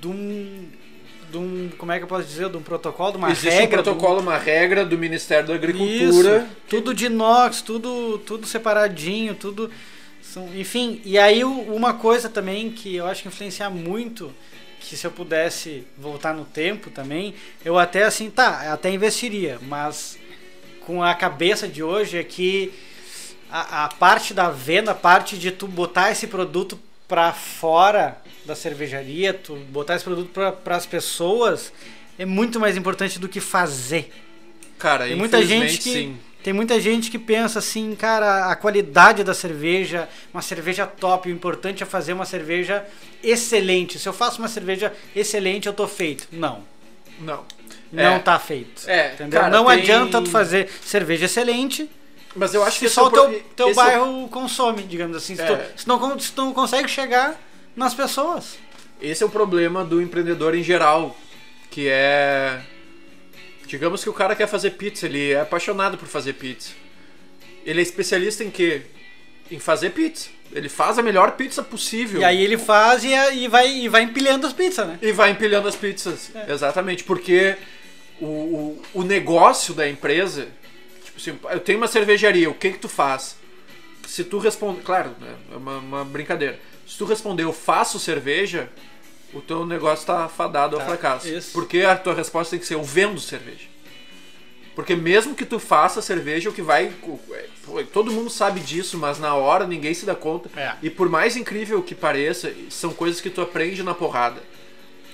de um, de um. Como é que eu posso dizer? De um protocolo, de uma Existe regra. um protocolo, uma regra do Ministério da Agricultura. Isso, tudo de inox, tudo, tudo separadinho, tudo. Enfim, e aí uma coisa também que eu acho que influencia muito, que se eu pudesse voltar no tempo também, eu até assim, tá, até investiria, mas com a cabeça de hoje é que a, a parte da venda, a parte de tu botar esse produto pra fora da cervejaria, tu botar esse produto para as pessoas é muito mais importante do que fazer. Cara, Tem muita gente que sim. tem muita gente que pensa assim, cara, a qualidade da cerveja, uma cerveja top, o importante é fazer uma cerveja excelente. Se eu faço uma cerveja excelente, eu tô feito. Não, Não. não É, tá feito. É, Entendeu? cara, não tem- adianta tu fazer cerveja excelente Mas eu acho que se esse só é o pro- teu, teu é bairro consome, digamos assim. Se, É. tu, se, não, se tu não consegue chegar nas pessoas. Esse é o problema do empreendedor em geral, que é digamos que o cara quer fazer pizza, ele é apaixonado por fazer pizza. Ele é especialista em quê? Em fazer pizza. Ele faz a melhor pizza possível. E aí ele faz e, e vai, e vai empilhando as pizzas, né? E vai empilhando as pizzas. É. Exatamente, porque o, o, o negócio da empresa, assim, eu tenho uma cervejaria, o que que tu faz? Se tu responder, claro, né, é uma, uma brincadeira. Se tu responder eu faço cerveja, o teu negócio tá fadado ao Tá, fracasso. isso. Porque a tua resposta tem que ser eu vendo cerveja. Porque mesmo que tu faça cerveja, o que vai. pô, Todo mundo sabe disso, mas na hora ninguém se dá conta. É. E por mais incrível que pareça, são coisas que tu aprende na porrada.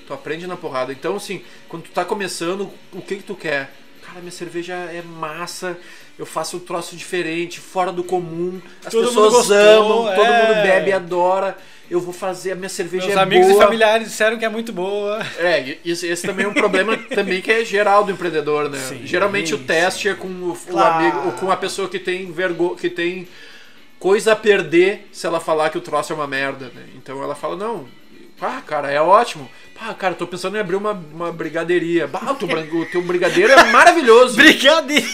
Tu aprende na porrada. Então, assim, quando tu tá começando, o que que tu quer? Cara, minha cerveja é massa, eu faço um troço diferente, fora do comum. As Todo pessoas gostou, amam, todo é. mundo bebe e adora. Eu vou fazer, a minha cerveja Meus é amigos boa. e familiares disseram que é muito boa. É, esse, esse também é um problema [laughs] também que é geral do empreendedor, né? Sim, Geralmente o sim. teste é com o, o Claro. amigo, ou com a pessoa que tem vergonha, que tem coisa a perder se ela falar que o troço é uma merda, né? Então ela fala, não, ah, cara, é ótimo. Pá, cara, tô pensando em abrir uma, uma brigadeiria. Bah, o teu, o teu brigadeiro é maravilhoso. [laughs] Brigadeiro!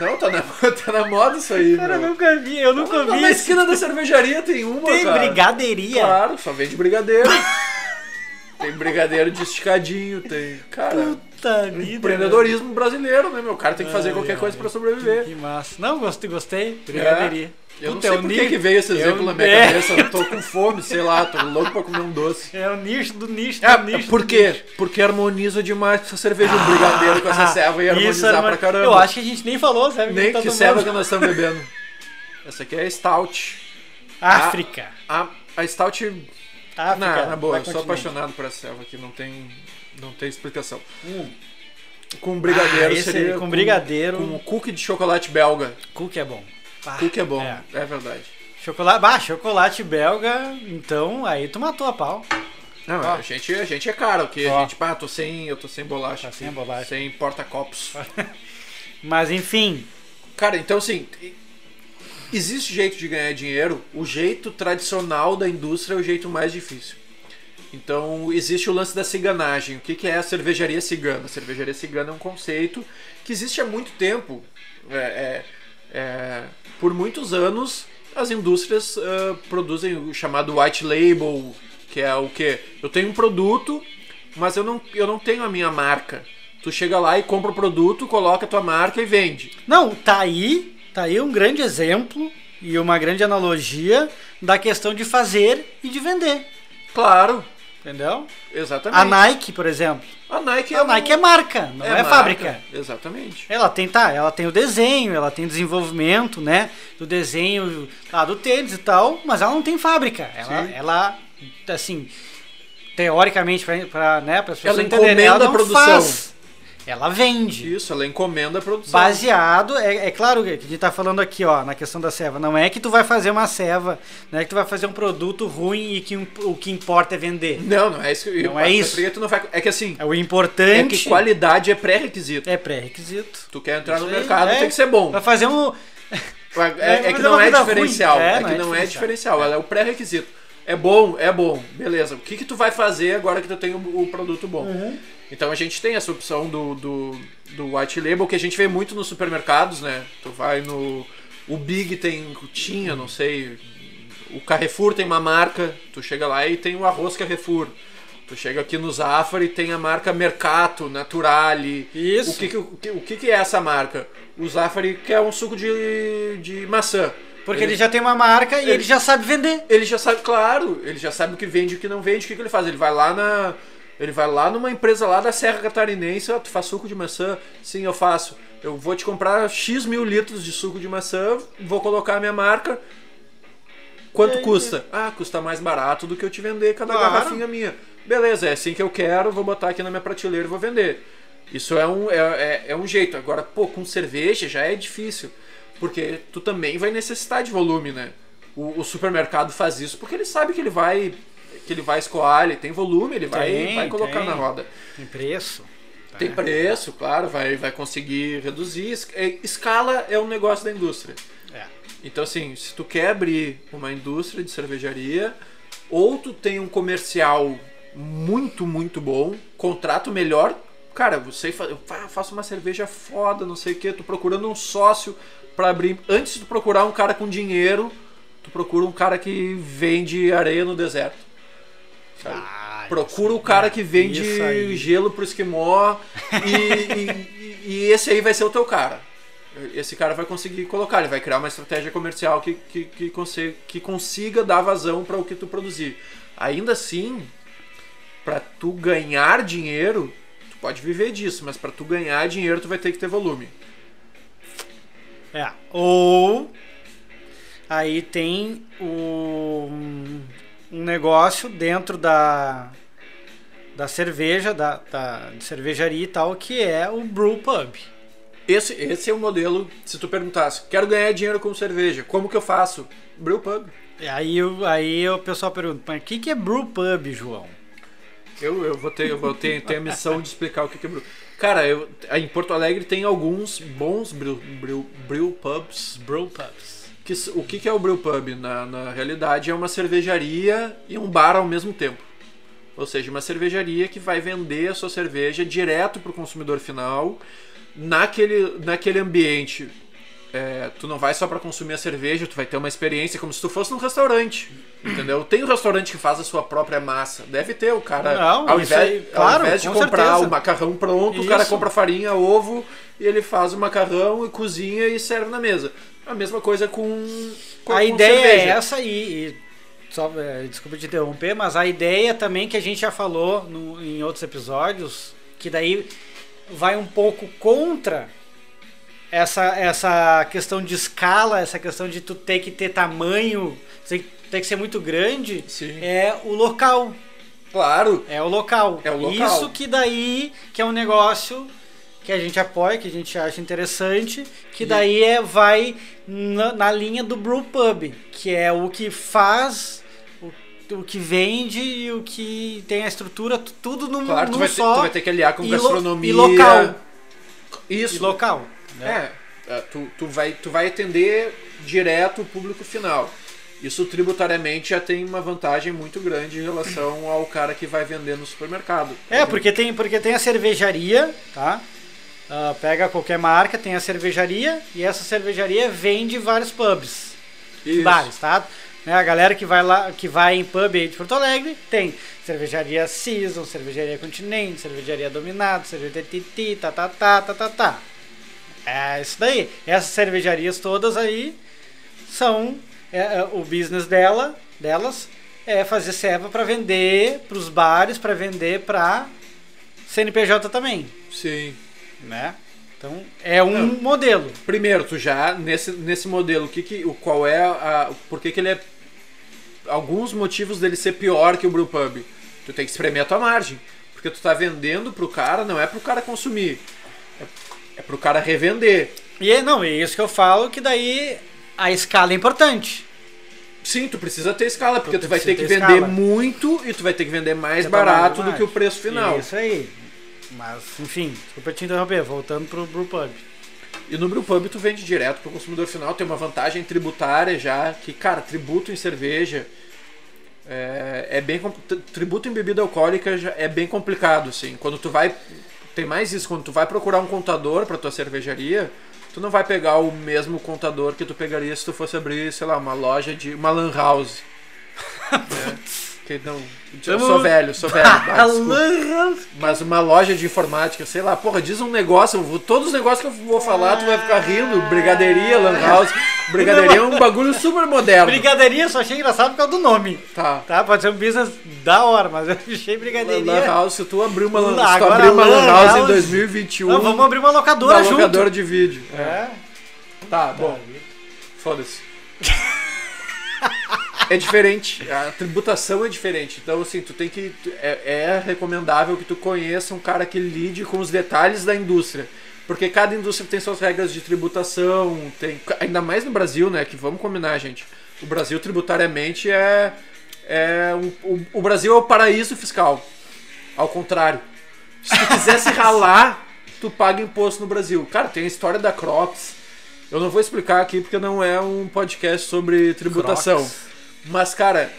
não, tá na, [laughs] tá na moda isso aí, Cara, eu meu. nunca vi, eu nunca vi. na esquina da cervejaria tem uma, Tem cara. brigadeiria? Claro, só vende brigadeiro. [laughs] tem brigadeiro de esticadinho, tem. Cara, Puta vida. empreendedorismo brasileiro, né, meu? O cara tem que fazer Ai, qualquer coisa pra sobreveiro. Que massa. Não, gostei, gostei. Brigadeiria. Eu não Puta, sei é por que, veio esse exemplo é o- na minha é. cabeça. Eu tô [laughs] com fome, sei lá, tô louco pra comer um doce. É o nicho do nicho É, do nicho. por quê? Porque harmoniza demais essa cerveja um brigadeiro com essa Ah, ceva e isso harmonizar harmoni- pra caramba. Eu acho que a gente nem falou, sabe? Nem tá que ceva que nós estamos bebendo. Essa aqui é Stout. África. A, a Stout África. Na, na boa, eu sou apaixonado por essa selva aqui, não tem, não tem explicação. Hum. Com brigadeiro Ah, seria com brigadeiro. com cookie de chocolate belga. Cookie é bom. Ah, Cookie é bom, é. é, verdade. Chocolate, bah, chocolate belga, então aí tu matou a pau. Não, a gente, a gente é caro, porque Ó. a gente, pá, tô sem, eu tô sem bolacha, Tá sem aqui, bolacha. sem porta-copos. [laughs] Mas enfim, Cara, então assim, existe jeito de ganhar dinheiro, o jeito tradicional da indústria é o jeito mais difícil. Então, existe o lance da ciganagem. O que que é a cervejaria cigana? A cervejaria cigana é um conceito que existe há muito tempo. É, é- é, por muitos anos, as indústrias ah, produzem o chamado white label, que é o que? Eu tenho um produto, mas eu não, eu não tenho a minha marca. Tu chega lá e compra o produto, coloca a tua marca e vende. não, tá aí, tá aí um grande exemplo e uma grande analogia da questão de fazer e de vender, Claro, entendeu? exatamente. A Nike, por exemplo, A Nike a um- Nike é marca, não é, marca, fábrica. Exatamente. Ela tem, tá, ela tem o desenho, ela tem desenvolvimento, né, do desenho lá do tênis e tal, mas ela não tem fábrica. Ela, Sim. ela assim, teoricamente, para né, as pessoas Ela entenderem, ela não a produção. faz. Ela vende. Isso, ela encomenda a produção. Baseado, é, é claro que a gente tá falando aqui, ó, na questão da ceva. Não é que tu vai fazer uma ceva, não é que tu vai fazer um produto ruim e que um- o que importa é vender. Não, não é isso. que- Não é isso. tu não vai- É que assim, É o é importante. que qualidade é pré-requisito. É pré-requisito. Tu quer entrar no mercado, é. tem que ser bom. Vai fazer um. [laughs] É, vai é que fazer não é diferencial. ruim. É, É, que não é não é diferencial. diferencial. Ela é o pré-requisito. É bom, é bom. Beleza. O que, que tu vai fazer agora que tu tem o, o produto bom? Uhum. Então a gente tem essa opção do, do, do white label que a gente vê muito nos supermercados, né? Tu vai no. O Big tem. Tinha, não sei. O Carrefour tem uma marca. Tu chega lá e tem o arroz Carrefour. Tu chega aqui no Zafari e tem a marca Mercato, Naturale. Isso. O que, que, o, que, o que é essa marca? O Zafari quer um suco de, de maçã. Porque ele já tem uma marca e Ele- ele já sabe vender. Ele já sabe, claro, ele já sabe o que vende e o que não vende. O que, que ele faz? Ele vai lá na. Ele vai lá numa empresa lá da Serra Catarinense, ó, tu faz suco de maçã? Sim, eu faço. Eu vou te comprar X mil litros de suco de maçã, vou colocar a minha marca. Quanto É, custa? Ah, custa mais barato do que eu te vender cada Claro. garrafinha minha. Beleza, é assim que eu quero, vou botar aqui na minha prateleira e vou vender. Isso é um, é, é, é um jeito. Agora, pô, com cerveja já é difícil. Porque tu também vai necessitar de volume, né? O, o supermercado faz isso porque ele sabe que ele vai que ele vai escoar, ele tem volume, ele vai, Tem, vai colocar tem. na roda. Tem preço. Tem preço, claro, vai, vai conseguir reduzir. É- Escala é um negócio da indústria. É. Então, assim, se tu quer abrir uma indústria de cervejaria, ou tu tem um comercial muito, muito bom, contrato melhor, cara, você fa- faço uma cerveja foda, não sei o que, tô procurando um sócio pra abrir. Antes de procurar um cara com dinheiro, tu procura um cara que vende areia no deserto. Ah, Procura o cara aí. que vende gelo pro esquimó e, e- e esse aí vai ser o teu cara. Esse cara vai conseguir colocar, ele vai criar uma estratégia comercial que, que, que, consiga, que consiga dar vazão para o que tu produzir. Ainda assim, para tu ganhar dinheiro, tu pode viver disso, mas para tu ganhar dinheiro tu vai ter que ter volume. É. Ou aí tem o, um negócio dentro da, da cerveja, da, da cervejaria e tal, que é o brew pub. Esse, esse é o modelo, se tu perguntasse, quero ganhar dinheiro com cerveja, como que eu faço? Brew pub. E aí, eu- aí o pessoal pergunta, mas o que, que é brew pub, João? Eu, eu vou ter, eu vou ter, ter a missão de explicar o que que é brew. Cara, eu, em Porto Alegre tem alguns bons brew, brew, brew pubs. Brew pubs. Que, o que, que é o brew pub? Na, na realidade é uma cervejaria e um bar ao mesmo tempo. Ou seja, uma cervejaria que vai vender a sua cerveja direto para o consumidor final naquele, naquele ambiente. É, tu não vai só para consumir a cerveja, tu vai ter uma experiência como se tu fosse num restaurante. Entendeu? Tem um restaurante que faz a sua própria massa. Deve ter o cara. Não, ao, isso invés, aí, claro, ao invés de com comprar certeza. o macarrão pronto, o cara Isso. compra farinha, ovo e ele faz o macarrão e cozinha e serve na mesa. A mesma coisa com, com a com ideia cerveja. é essa e, e só, é, desculpa te interromper, mas a ideia também que a gente já falou no- em outros episódios, que daí vai um pouco contra essa, essa questão de escala, essa questão de tu ter que ter tamanho, tem, que ser muito grande, Sim. é o local. Claro. É o local. É o local. Isso que daí que é um negócio que a gente apoia, que a gente acha interessante, que daí é vai na, na linha do brew pub, que é o que faz o, o que vende e o que tem a estrutura tu- tudo num, Claro, tu vai, ter, só tu vai ter que aliar com e lo- gastronomia. e local. Isso. e local. Né? É, é, tu, tu, vai, tu vai atender direto o público final. Isso tributariamente já tem uma vantagem muito grande em relação ao cara que vai vender no supermercado. É, porque tem, porque tem a cervejaria, tá? Ah, pega qualquer marca, tem a cervejaria e essa cervejaria vende vários pubs. Isso. bares, tá? Né, a galera que vai lá, que vai em pub aí de Porto Alegre, tem cervejaria Season, cervejaria Continente, cervejaria Dominado, cervejaria Titi, tá, tá, tá, tá, tá, tá. É isso daí. Essas cervejarias todas aí são é, é, o business dela, delas é fazer serva para vender para os bares, para vender para CNPJ também, Sim. né? Então é um Não. modelo. Primeiro, tu já, nesse, nesse modelo, o que que, o, qual é a. Por que que ele é. Alguns motivos dele ser pior que o Brewpub. Tu tem que espremer a tua margem. Porque tu tá vendendo pro cara, não é pro cara consumir. É, é pro cara revender. E é, não, é isso que eu falo, que daí a escala é importante. Sim, tu precisa ter escala, porque Tu tu, vai ter que ter vender escala. muito e tu vai ter que vender mais dar mais barato do margem. que o preço final. Isso aí. Mas, enfim, desculpa te interromper, voltando pro Brewpub. E no Brewpub tu vende direto pro consumidor final, tem uma vantagem tributária já, que, cara, tributo em cerveja é, é bem. Tributo em bebida alcoólica já é bem complicado, assim. Quando tu vai. Tem mais isso, quando tu vai procurar um contador pra tua cervejaria, tu não vai pegar o mesmo contador que tu pegaria se tu fosse abrir, sei lá, uma loja de. uma lan house. [laughs] É, que não. Eu sou velho, sou velho. [laughs] ah! Mas uma loja de informática, sei lá, porra, diz um negócio, vou- todos os negócios que eu vou falar, tu vai ficar rindo. Brigadeiria, Lan House. Brigadeiria é um bagulho super moderno. Brigadeiria, só achei engraçado por causa do nome. Tá. Tá? Pode ser um business da hora, mas eu achei Lan brigadeiria. House, se tu abrir uma, lan- tu abrir uma Lan Lan House, House- em 2021, Não, vamos abrir uma locadora uma junto. locadora de vídeo. É. Tá, bom, foda-se. [laughs] É diferente, a tributação é diferente. Então, assim, tu tem que. É, é recomendável que tu conheça um cara que lide com os detalhes da indústria. Porque cada indústria tem suas regras de tributação, tem. Ainda mais no Brasil, né? Que vamos combinar, gente. O Brasil tributariamente é. é um- o, o Brasil é o paraíso fiscal. Ao contrário. Se tu quisesse ralar, tu paga imposto no Brasil. Cara, tem a história da Crocs. Eu não vou explicar aqui porque não é um podcast sobre tributação. Crocs. Mas, cara,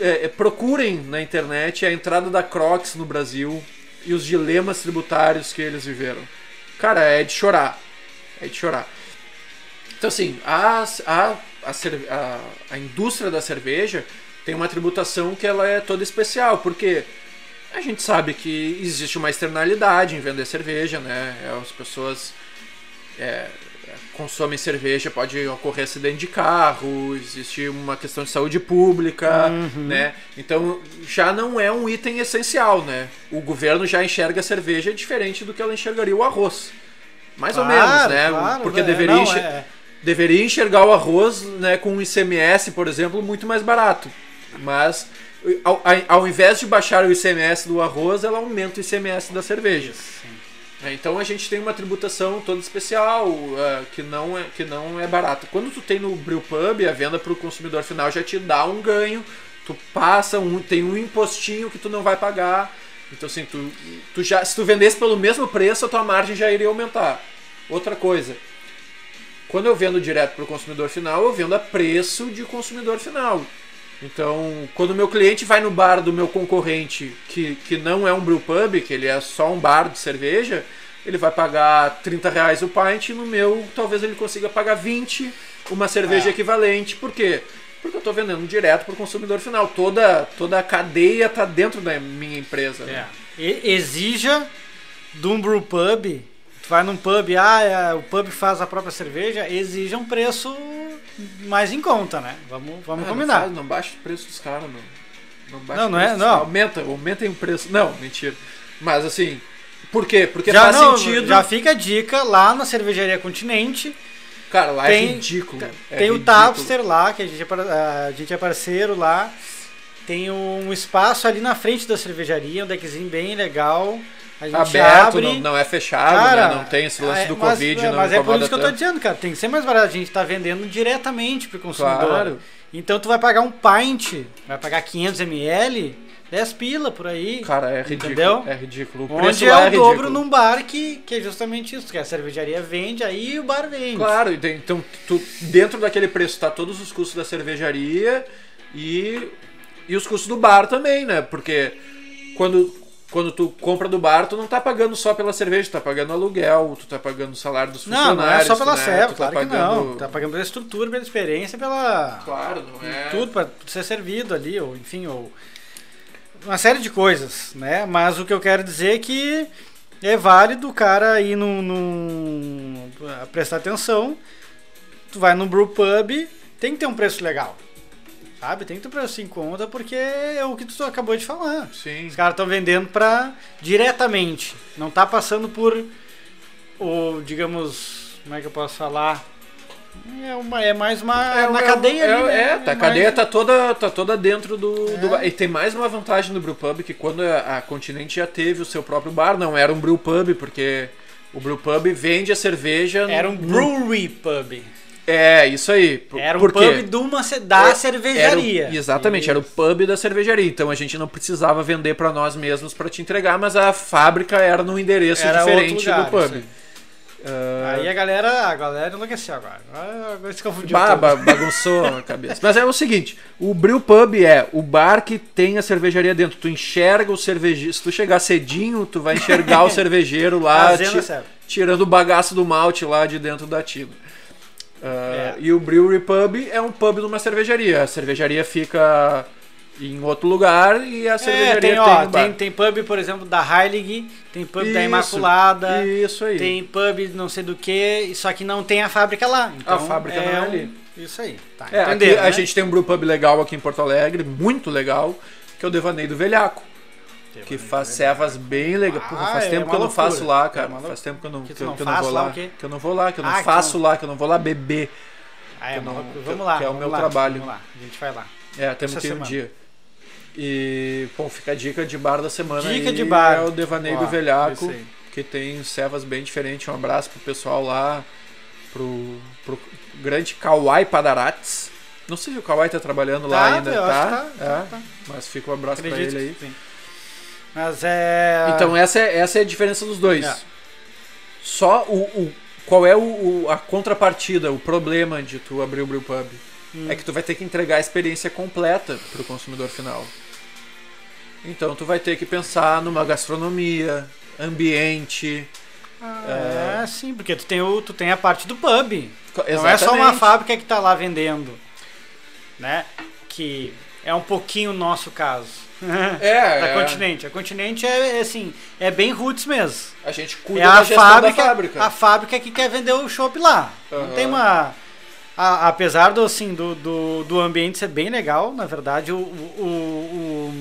é, é, procurem na internet a entrada da Crocs no Brasil e os dilemas tributários que eles viveram. Cara, é de chorar. É de chorar. Então, assim, a, a, a, a indústria da cerveja tem uma tributação que ela é toda especial, porque a gente sabe que existe uma externalidade em vender cerveja, né? É, As pessoas é, consomem cerveja, pode ocorrer acidente de carro, existe uma questão de saúde pública, né? Então já não é um item essencial, né? O governo já enxerga a cerveja diferente do que ela enxergaria o arroz. Mais ou Claro, menos, né? claro, Porque é, deveria, não, enxer- é- deveria enxergar o arroz né, com um ICMS, por exemplo, muito mais barato. Mas ao, ao- ao invés de baixar o ICMS do arroz, ela aumenta o ICMS da cerveja. É, Então a gente tem uma tributação toda especial ah, que, não é, que não é barata. Quando tu tem no Brewpub, a venda para o consumidor final já te dá um ganho. Tu passa um, tem um impostinho que tu não vai pagar. Então assim, tu, tu já, se tu vendesse pelo mesmo preço, a tua margem já iria aumentar. Outra coisa, quando eu vendo direto para o consumidor final, eu vendo a preço de consumidor final. Então, quando o meu cliente vai no bar do meu concorrente, que, que não é um brewpub, que ele é só um bar de cerveja, ele vai pagar 30 reais o pint, e no meu talvez ele consiga pagar 20 uma cerveja É. equivalente. Por quê? Porque eu estou vendendo direto para o consumidor final. Toda, toda a cadeia está dentro da minha empresa. né? É. Exija de um brew pub, tu vai num pub, ah, é, o pub faz a própria cerveja, exija um preço mais em conta, né? Vamos, vamos Ah, combinar. Não, faz- não baixa o preço dos caras, não. Não, baixa Não, o não preço é- não. Aumenta, aumentem o preço. Não, mentira. Mas assim, por quê? Porque já, faz não, sentido. já fica a dica lá na cervejaria Continente. Cara, lá Tem- é ridículo. É tem o ridículo. Tapster lá, que a gente, é, a gente é parceiro lá. Tem um espaço ali na frente da cervejaria, um deckzinho bem legal. Aberto, abre. não, não é fechado, Cara, né? Não tem esse lance é, do mas- Covid, é, não Mas é por isso que eu tô tanto. dizendo, cara. Tem que ser mais barato. A gente tá vendendo diretamente pro consumidor. Claro. Então tu vai pagar um pint, vai pagar 500 ml, 10 pila por aí. Cara, é ridículo. Entendeu? É ridículo. O preço Onde é lá o é dobro num bar que, que é justamente isso, que a cervejaria vende, aí o bar vende. Claro, então tu, dentro daquele preço tá todos os custos da cervejaria e, e os custos do bar também, né? Porque quando, quando tu compra do bar, tu não tá pagando só pela cerveja, tu tá pagando aluguel, tu tá pagando o salário dos Não, funcionários. não é só pela né? serva, Tu tá claro que pagando- não. Tá pagando pela estrutura, pela experiência, pela. Claro, não é. Tudo pra ser servido ali, ou enfim, ou. Uma série de coisas, né? Mas o que eu quero dizer é que é válido o cara ir num. num prestar atenção. Tu vai num brew pub, tem que ter um preço legal. Sabe? Tem que ter preço em conta, porque é o que tu acabou de falar. Sim. Os caras estão vendendo para diretamente. Não tá passando por o, digamos, como é que eu posso falar? É, uma, é mais uma É, na é, cadeia é, ali, né? É, tá, a mais- cadeia tá toda, tá toda dentro do, É. do bar. E tem mais uma vantagem do Brewpub, que quando a, a Continente já teve o seu próprio bar, não era um Brewpub, porque o Brewpub vende a cerveja... Era um no- brewery pub. É, isso aí. Era um quê? pub de uma da É, cervejaria. Era o- exatamente, era o pub da cervejaria. Então a gente não precisava vender pra nós mesmos pra te entregar, mas a fábrica era num endereço Era diferente lugar, do pub. isso aí. Ah, Aí a galera, a galera enlouqueceu agora. Agora se confundiu Ba- bagunçou a cabeça. Mas é o seguinte: o Brew Pub é o bar que tem a cervejaria dentro. Tu enxerga o cervejeiro. Se tu chegar cedinho, tu vai enxergar o [laughs] cervejeiro lá ti- tirando o bagaço do malte lá de dentro da tina. Ah, É. E o Brewery Pub é um pub numa cervejaria. A cervejaria fica em outro lugar e a cervejaria É, tem, tem, ó, um tem, tem pub, por exemplo, da Heilig, tem pub da Isso, Imaculada, Isso aí. tem pub não sei do que, só que não tem a fábrica lá. Então, fábrica não é ali. Isso aí, tá. É, entenderam, a né? gente tem um brew pub legal aqui em Porto Alegre, muito legal, que é o Devaneio do Velhaco. Que faz cevas bem legais. Porra, faz Ah, é tempo que eu não loucura. faço lá, É cara. faz tempo que eu não, Que que, não que eu não vou lá lá. Que eu não vou lá, que eu não Ah, que faço lá, que eu não vou lá beber. Ah, é, não- vamos, lá. que é o vamos meu lá, trabalho. Vamos lá, a gente vai lá. É, temos que ir um dia. E, bom, fica a dica de bar da semana Dica aí, de bar. É o Devaneio do Velhaco, que tem cevas bem diferentes. Um abraço pro pessoal lá, pro, pro grande Kawai Padarates. Não sei se o Kawai tá trabalhando lá Tá, ainda, eu tá? tá, É, tá. Mas fica um abraço Acredito pra ele aí. sim. Mas é... Então essa é, essa é a diferença dos dois. É. Só o, o- qual é o, o- a contrapartida, o problema de tu abrir o brewpub? Hum. É que tu vai ter que entregar a experiência completa pro consumidor final. Então tu vai ter que pensar numa gastronomia, ambiente. É, sim, porque tu tem, o, tu tem a parte do pub. Co- Não é só uma Exatamente. fábrica que tá lá vendendo, né? Que é um pouquinho o nosso caso. [laughs] É, da é. Continente. A Continente é, é, assim, é bem roots mesmo. A gente cuida É da a gestão fábrica, da fábrica. a fábrica que quer vender o chopp lá. Não Aham. tem uma a- apesar do assim do, do, do ambiente ser bem legal, na verdade o, o,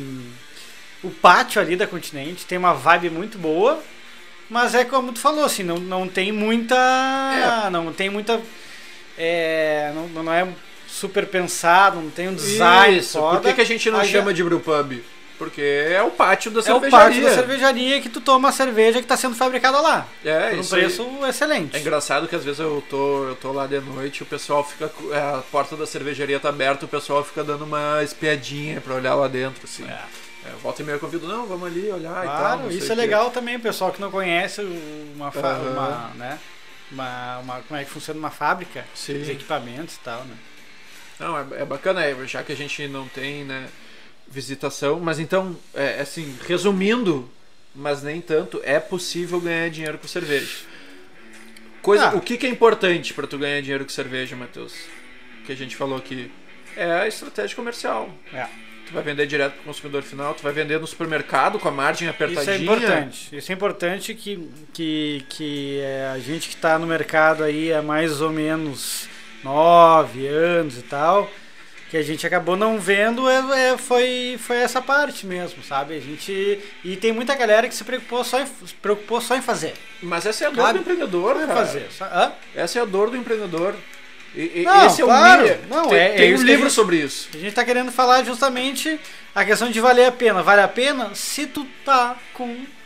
o, o pátio ali da Continente tem uma vibe muito boa. Mas é como tu falou, assim, não, não tem muita. É. Não tem muita. É, não, não é super pensado, não tem um design Isso, foda. por que, que a gente não Aí chama de brewpub? Porque é o pátio da É o cervejaria. pátio da cervejaria que tu toma a cerveja que está sendo fabricada lá. É, por um isso aí. preço excelente. É engraçado que às vezes eu tô, eu tô lá de noite e o pessoal fica. é, A porta da cervejaria tá aberta, o pessoal fica dando uma espiadinha pra olhar lá dentro, assim. É. É, volta e meia eu convido, não, vamos ali olhar e tal. Claro, não sei isso é legal também, o pessoal que não conhece uma, Aham. uma, né, uma, uma- como é que funciona uma fábrica Sim. de equipamentos e tal, né? Não, é, é bacana, é, já que a gente não tem, né, visitação, mas então, é, assim, resumindo, mas nem tanto, é possível ganhar dinheiro com cerveja. Coisa, Ah. O que, que é importante para tu ganhar dinheiro com cerveja, Matheus? Que a gente falou aqui. É a estratégia comercial. É. Tu vai vender direto pro consumidor final, tu vai vender no supermercado com a margem apertadinha. Isso é importante. Isso é importante que, que, que é, a gente que está no mercado aí há mais ou menos nove anos e tal, que a gente acabou não vendo é, é- foi, foi essa parte mesmo, sabe? A gente e tem muita galera que se preocupou só em, preocupou só em fazer, Mas essa é a dor Sabe? do empreendedor, cara. fazer. Hã? Essa é a dor do empreendedor. E, Não, esse é claro. o mínimo. Não, tem é- é tem isso um livro gente- sobre isso. A gente está querendo falar justamente a questão de valer a pena. Vale a pena se tu tá com é, é,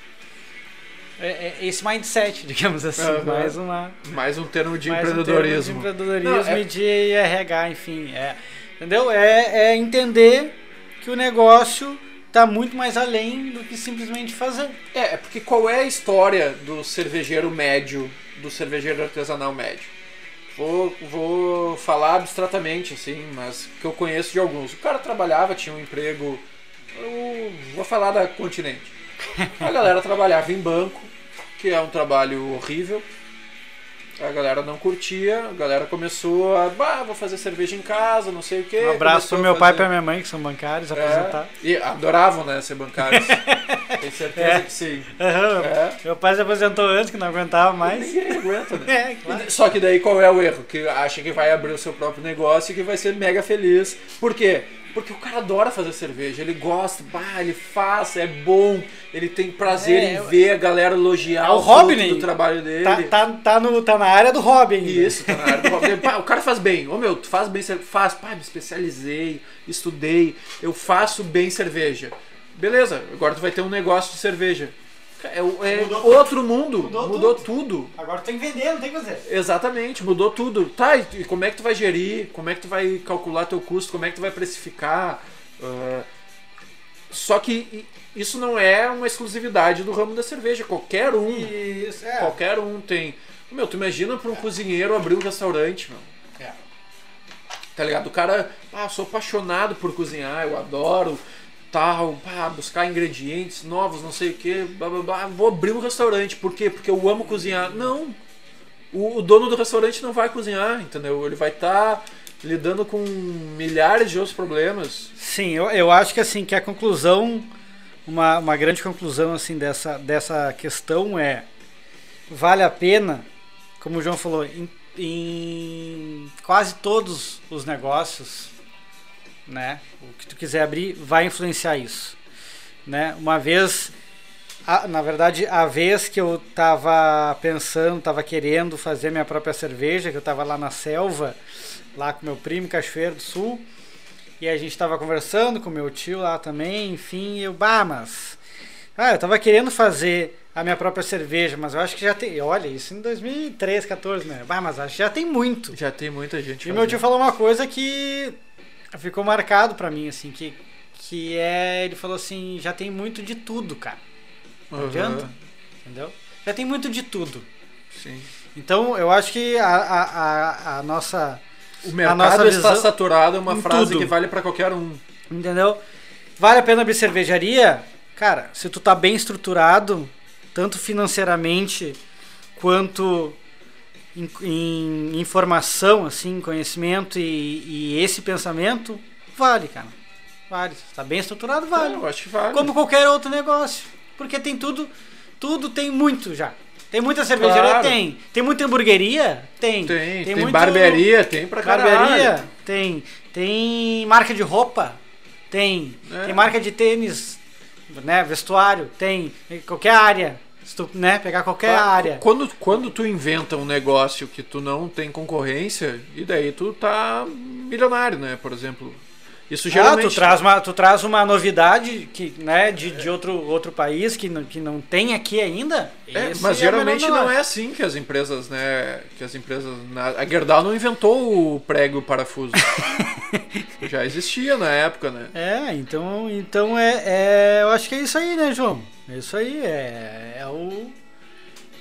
esse mindset, [laughs] digamos assim, Aham. mais uma Mais um termo de mais um termo empreendedorismo. de empreendedorismo Não, é- e de RH, enfim, é, entendeu? É, é entender que o negócio tá muito mais além do que simplesmente fazer. É, é porque qual é a história do cervejeiro médio, do cervejeiro artesanal médio? Vou, vou falar abstratamente, assim, mas que eu conheço de alguns. O cara trabalhava, tinha um emprego. Eu vou falar da Continente. [laughs] A galera trabalhava em banco, que é um trabalho horrível. A galera não curtia, a galera começou a. Bah, vou fazer cerveja em casa, não sei o quê. Um abraço pro meu pai e fazer- pra minha mãe, que são bancários. É, e adoravam, né, ser bancários. [laughs] Tenho certeza É. que sim. Aham. É. Meu pai se aposentou antes, que não aguentava mais. Ninguém aguenta, né? [laughs] É, claro. E- Só que daí qual é o erro? Que acha que vai abrir o seu próprio negócio e que vai ser mega feliz. Por quê? Porque o cara adora fazer cerveja, ele gosta, bah, ele faz, é bom, ele tem prazer É, em ver a galera elogiar É o o hobby, né? do trabalho dele. Tá, tá, tá, no, tá na área do hobby ainda. Isso, tá na área do hobby. Pá, o cara faz bem. Ô meu, tu faz bem cerveja. Faz, pá, me especializei, estudei, eu faço bem cerveja. Beleza, agora tu vai ter um negócio de cerveja. É, é Mudou outro mundo, Mudou mudou, tudo. Agora tu tem que vender, não tem que fazer. Exatamente, mudou tudo. Tá, e como é que tu vai gerir? Como é que tu vai calcular teu custo? Como é que tu vai precificar? Ah, só que isso não é uma exclusividade do ramo da cerveja. Qualquer um, Isso, é. qualquer um tem. Meu, tu imagina pra um cozinheiro abrir um restaurante, meu. É. Tá ligado? O cara, ah, sou apaixonado por cozinhar, eu adoro tal, pá, buscar ingredientes novos, não sei o que, vou abrir um restaurante. Por quê? Porque eu amo cozinhar. Não. O, o dono do restaurante não vai cozinhar, entendeu? Ele vai estar lidando com milhares de outros problemas. Sim, eu, eu acho que assim, que a conclusão, uma, uma grande conclusão assim dessa, dessa questão é vale a pena, como o João falou, em, em quase todos os negócios, né? O que tu quiser abrir vai influenciar isso, né? Uma vez, a- na verdade, a vez que eu tava pensando, tava querendo fazer minha própria cerveja, que eu tava lá na selva, lá com meu primo Cachoeiro do Sul, e a gente tava conversando com meu tio lá também, enfim, e eu, bah, mas. Ah, eu tava querendo fazer a minha própria cerveja, mas eu acho que já tem. Olha, isso em 2013, 14, né? Bah, mas acho que já tem muito. Já tem muita gente E meu tio falou uma coisa que ficou marcado pra mim, assim, que, que é. Ele falou assim: já tem muito de tudo, cara. Não adianta. Entendeu? Já tem muito de tudo. Sim. Então, eu acho que a, a, a, a nossa. O nossa mercado está visão- saturado é uma frase tudo. que vale pra qualquer um. Entendeu? Vale a pena abrir cervejaria? Cara, se tu tá bem estruturado, tanto financeiramente quanto em, em informação, assim, conhecimento e, e esse pensamento, vale, cara. Vale. Tá bem estruturado, vale. Eu acho que vale. Como qualquer outro negócio. Porque tem tudo, tudo tem muito já. Tem muita cervejaria? Claro. Tem. Tem muita hamburgueria? Tem. Tem, tem, muito- barbearia, tem pra caralho. Barbearia? Tem. Tem marca de roupa? Tem. É. Tem marca de tênis, né? Vestuário? Tem. Em qualquer área. Se tu, né, pegar qualquer área. Quando, quando tu inventa um negócio que tu não tem concorrência, e daí tu tá milionário, né? Por exemplo. Isso geralmente. Ah, tu traz uma, tu traz uma novidade que, né, de, de outro, outro país que não, que não tem aqui ainda. É, mas é geralmente melhor não é assim que as empresas, né? Que as empresas. A Gerdau não inventou o prego e o parafuso. [laughs] Já existia na época, né? É, então, então é, é, eu acho que é isso aí, né, João? É isso aí, é, é o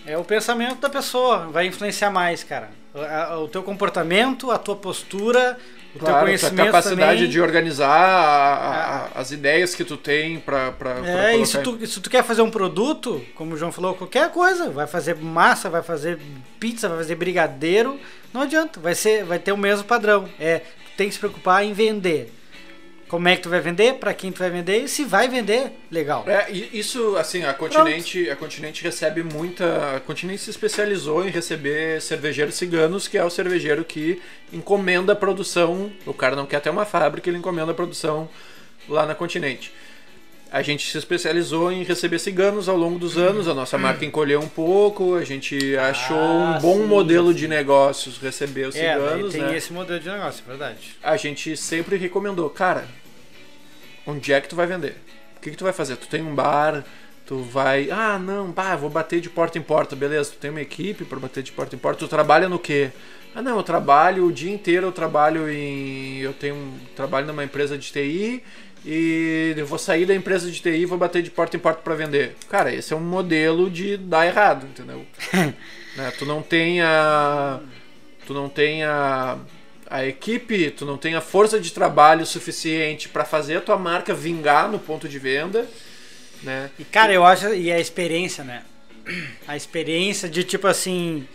é o pensamento da pessoa, vai influenciar mais, cara. O, a- o teu comportamento, a tua postura, o teu Claro, a conhecimento capacidade também. de organizar a- a- as ideias que tu tem pra É, e se tu, se tu quer fazer um produto, como o João falou, qualquer coisa, vai fazer massa, vai fazer pizza, vai fazer brigadeiro, não adianta, vai ser, vai ter o mesmo padrão. É, tu tem que se preocupar em vender. Como é que tu vai vender, pra quem tu vai vender e se vai vender, legal. É, isso, assim, a Continente, a Continente recebe muita. A Continente se especializou em receber cervejeiros ciganos, que é o cervejeiro que encomenda a produção. O cara não quer ter uma fábrica, ele encomenda a produção lá na Continente. A gente se especializou em receber ciganos ao longo dos anos, a nossa marca encolheu um pouco, a gente achou Ah, um bom sim, modelo sim. de negócios receber os É, ciganos, tem né? esse modelo de negócio, é verdade. a gente sempre recomendou, cara, onde é que tu vai vender? O que, que tu vai fazer? Tu tem um bar, tu vai. Ah, não, pá, vou bater de porta em porta, beleza. Tu tem uma equipe para bater de porta em porta. Tu trabalha no quê? Ah, não, eu trabalho o dia inteiro, eu trabalho em. Eu tenho um trabalho numa empresa de TI e eu vou sair da empresa de TI e vou bater de porta em porta para vender. Cara, esse é um modelo de dar errado, entendeu? [laughs] né? Tu não tem a. Tu não tem a a equipe, tu não tem a força de trabalho suficiente para fazer a tua marca vingar no ponto de venda, né? E cara, eu acho, e a experiência, né? [clears throat] A experiência de tipo assim.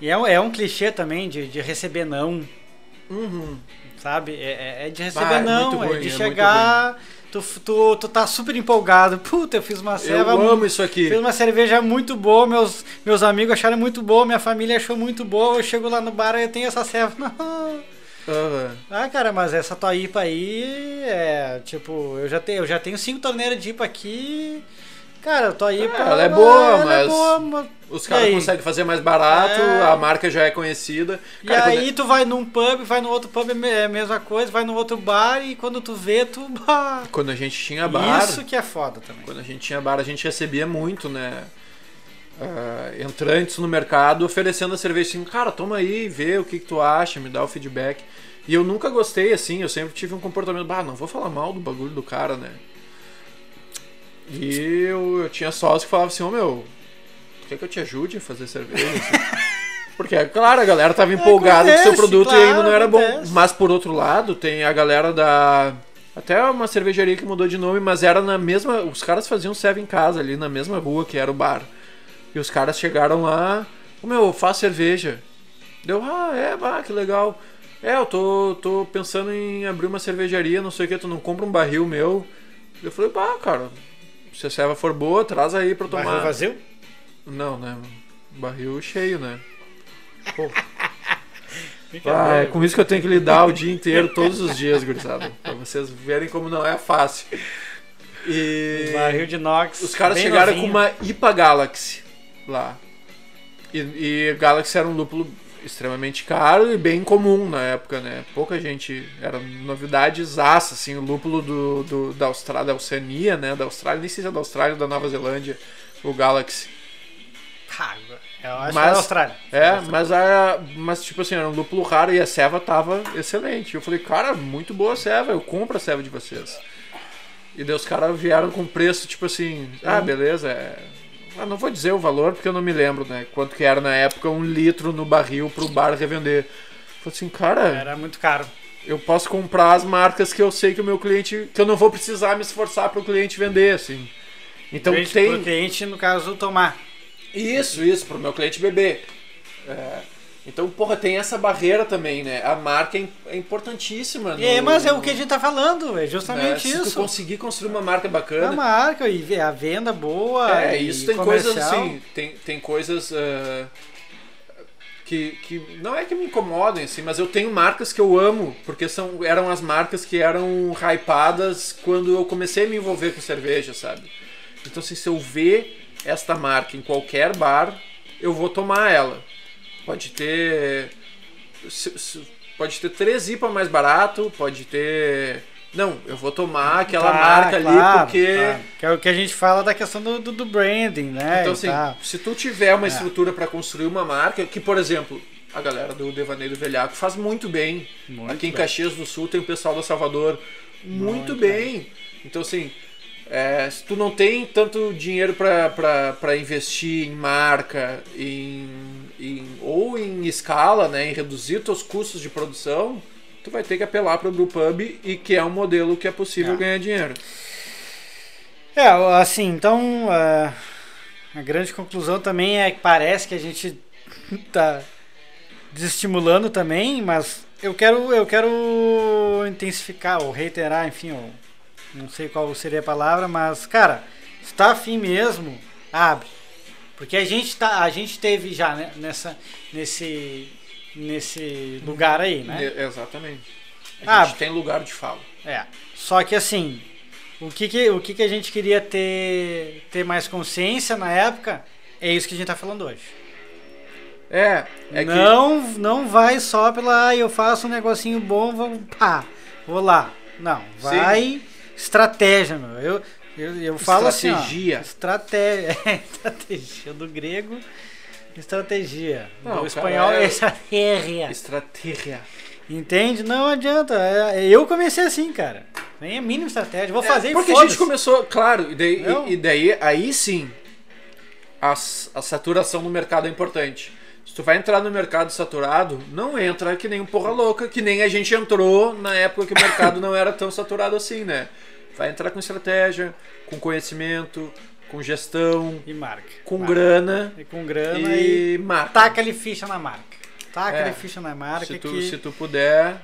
E é, um- é um clichê também de, de receber não, Uhum. sabe? É, é- é de receber Ah, é não, é ruim, de é chegar. Tu, tu, tu tá super empolgado. [laughs] Puta, eu fiz uma Eu ceva. amo isso aqui. Fiz uma cerveja muito boa, meus, meus amigos acharam muito boa, minha família achou muito boa. Eu chego lá no bar e eu tenho essa ceva. [laughs] Não. Aham. Ah, cara, mas essa tua IPA aí é tipo, eu já tenho, eu já tenho cinco torneiras de IPA aqui. Cara, a tua IPA. ela é boa, ela é mas boa, mas- Os E caras conseguem fazer mais barato, É. a marca já é conhecida. E Cara, quando aí tu vai num pub, vai no outro pub, é é a mesma coisa, vai no outro bar e quando tu vê, tu. quando a gente tinha bar, Isso que é foda também. quando a gente tinha bar, a gente recebia muito, né? Ah, entrantes no mercado oferecendo a cerveja assim, cara, toma aí, vê o que, que tu acha, me dá o feedback. E eu nunca gostei assim, eu sempre tive um comportamento, bah, não vou falar mal do bagulho do cara, né? E eu, eu tinha sócio que falava assim, ô meu, tu quer que eu te ajude a fazer cerveja? assim? [laughs] Porque, claro, a galera tava empolgada com o seu Acontece, produto e claro, ainda não era bom. acontece. Mas por outro lado, tem a galera da. Até uma cervejaria que mudou de nome, mas era na mesma. Os caras faziam serve em casa ali na mesma rua que era o bar. E os caras chegaram lá, ô meu, faz cerveja. Deu, ah, é, bah, que legal. É, eu tô, tô pensando em abrir uma cervejaria, não sei o que, tu não compra um barril meu. Eu falei, bah, cara, se a serva for boa, traz aí pra eu tomar. Barril vazio? Não, né? Barril cheio, né? Pô. [laughs] Ah, é com isso que eu tenho que lidar o dia inteiro, todos os dias, gurizada. Pra vocês verem como não é fácil. E. Barril de inox. Os caras chegaram novinho. com uma IPA Galaxy lá. E, e Galaxy era um lúpulo extremamente caro e bem comum na época, né? Pouca gente. Era novidades aço, assim, o lúpulo do, do, da Austrália, da Oceania, né? Da Austrália, nem sei se é da Austrália ou da Nova Zelândia, o Galaxy. Ah, Eu acho que Mas- é da Austrália. É, mas, a, mas tipo assim, era um lúpulo raro e a ceva tava excelente. Eu falei, cara, muito boa a ceva, eu compro a ceva de vocês. E daí os caras vieram com preço, tipo assim, ah, beleza, é... ah, não vou dizer o valor porque eu não me lembro, né? Quanto que era na época um litro no barril pro bar revender. Eu falei assim, cara, Era muito caro. eu posso comprar as marcas que eu sei que o meu cliente. que eu não vou precisar me esforçar pro cliente vender, assim. Então Cliente- tem. Pro cliente, no caso, tomar. Isso, isso, pro meu cliente beber. É, Então, porra, tem essa barreira também, né? A marca é é importantíssima. É, no- mas é o que a gente tá falando, é né? justamente Se tu isso. conseguir construir uma marca É bacana. marca e a venda boa. É, isso tem comercial. coisas assim, tem, tem coisas ah, que, que não é que me incomodem, assim, mas eu tenho marcas que eu amo, porque são, eram as marcas que eram hypadas quando eu comecei a me envolver com cerveja, sabe? Então, assim, se eu ver esta marca em qualquer bar, eu vou tomar ela. Pode ter. Pode ter três IPA mais barato, pode ter. Não, eu vou tomar aquela Tá, marca claro, ali porque. tá. Que é o que a gente fala da questão do, do, do branding, né? Então, assim, tal. se tu tiver uma É. estrutura para construir uma marca, que, por exemplo, a galera do Devaneio do Velhaco faz muito bem. Muito Aqui em bem. Caxias do Sul tem o pessoal da Salvador muito, Muito bem. Então, assim, é, se tu não tem tanto dinheiro para investir em marca, em, em- ou em escala, né, em reduzir teus custos de produção, tu vai ter que apelar para o Brewpub e que é um modelo que é possível É. ganhar dinheiro. É, assim, então a, a grande conclusão também é que parece que a gente tá desestimulando também, mas eu quero eu quero intensificar ou reiterar, enfim, ou não sei qual seria a palavra, mas cara, se tá afim mesmo, abre. Porque a gente tá, a gente teve já né, nessa nesse nesse lugar aí, né? Exatamente. Ah, A gente tem lugar de fala. É. Só que assim, o que que, o que, que a gente queria ter, ter mais consciência na época é isso que a gente tá falando hoje. É, é que não, não vai só pela, ah, eu faço um negocinho bom, vou, pá, vou lá. Não, vai estratégia, meu. Eu, eu, eu falo Estratégia. assim, estratégia, [laughs] é, estratégia do grego, estratégia. Não, do espanhol é- é estratégia. estratégia. Entende? Não adianta. é- Eu comecei assim, cara. Nem a mínima estratégia. Vou fazer É, porque a gente começou, claro, e daí, e, e daí aí sim a, a saturação no mercado é importante. Se tu vai entrar no mercado saturado, não entra que nem um porra louca, que nem a gente entrou na época que o mercado não era tão saturado assim, né? Vai entrar com estratégia, com conhecimento, com gestão, E marca. com Marca. grana E com grana e, e marca. taca-lhe ficha na marca. Taca-lhe É. ficha na marca se tu, que se tu puder.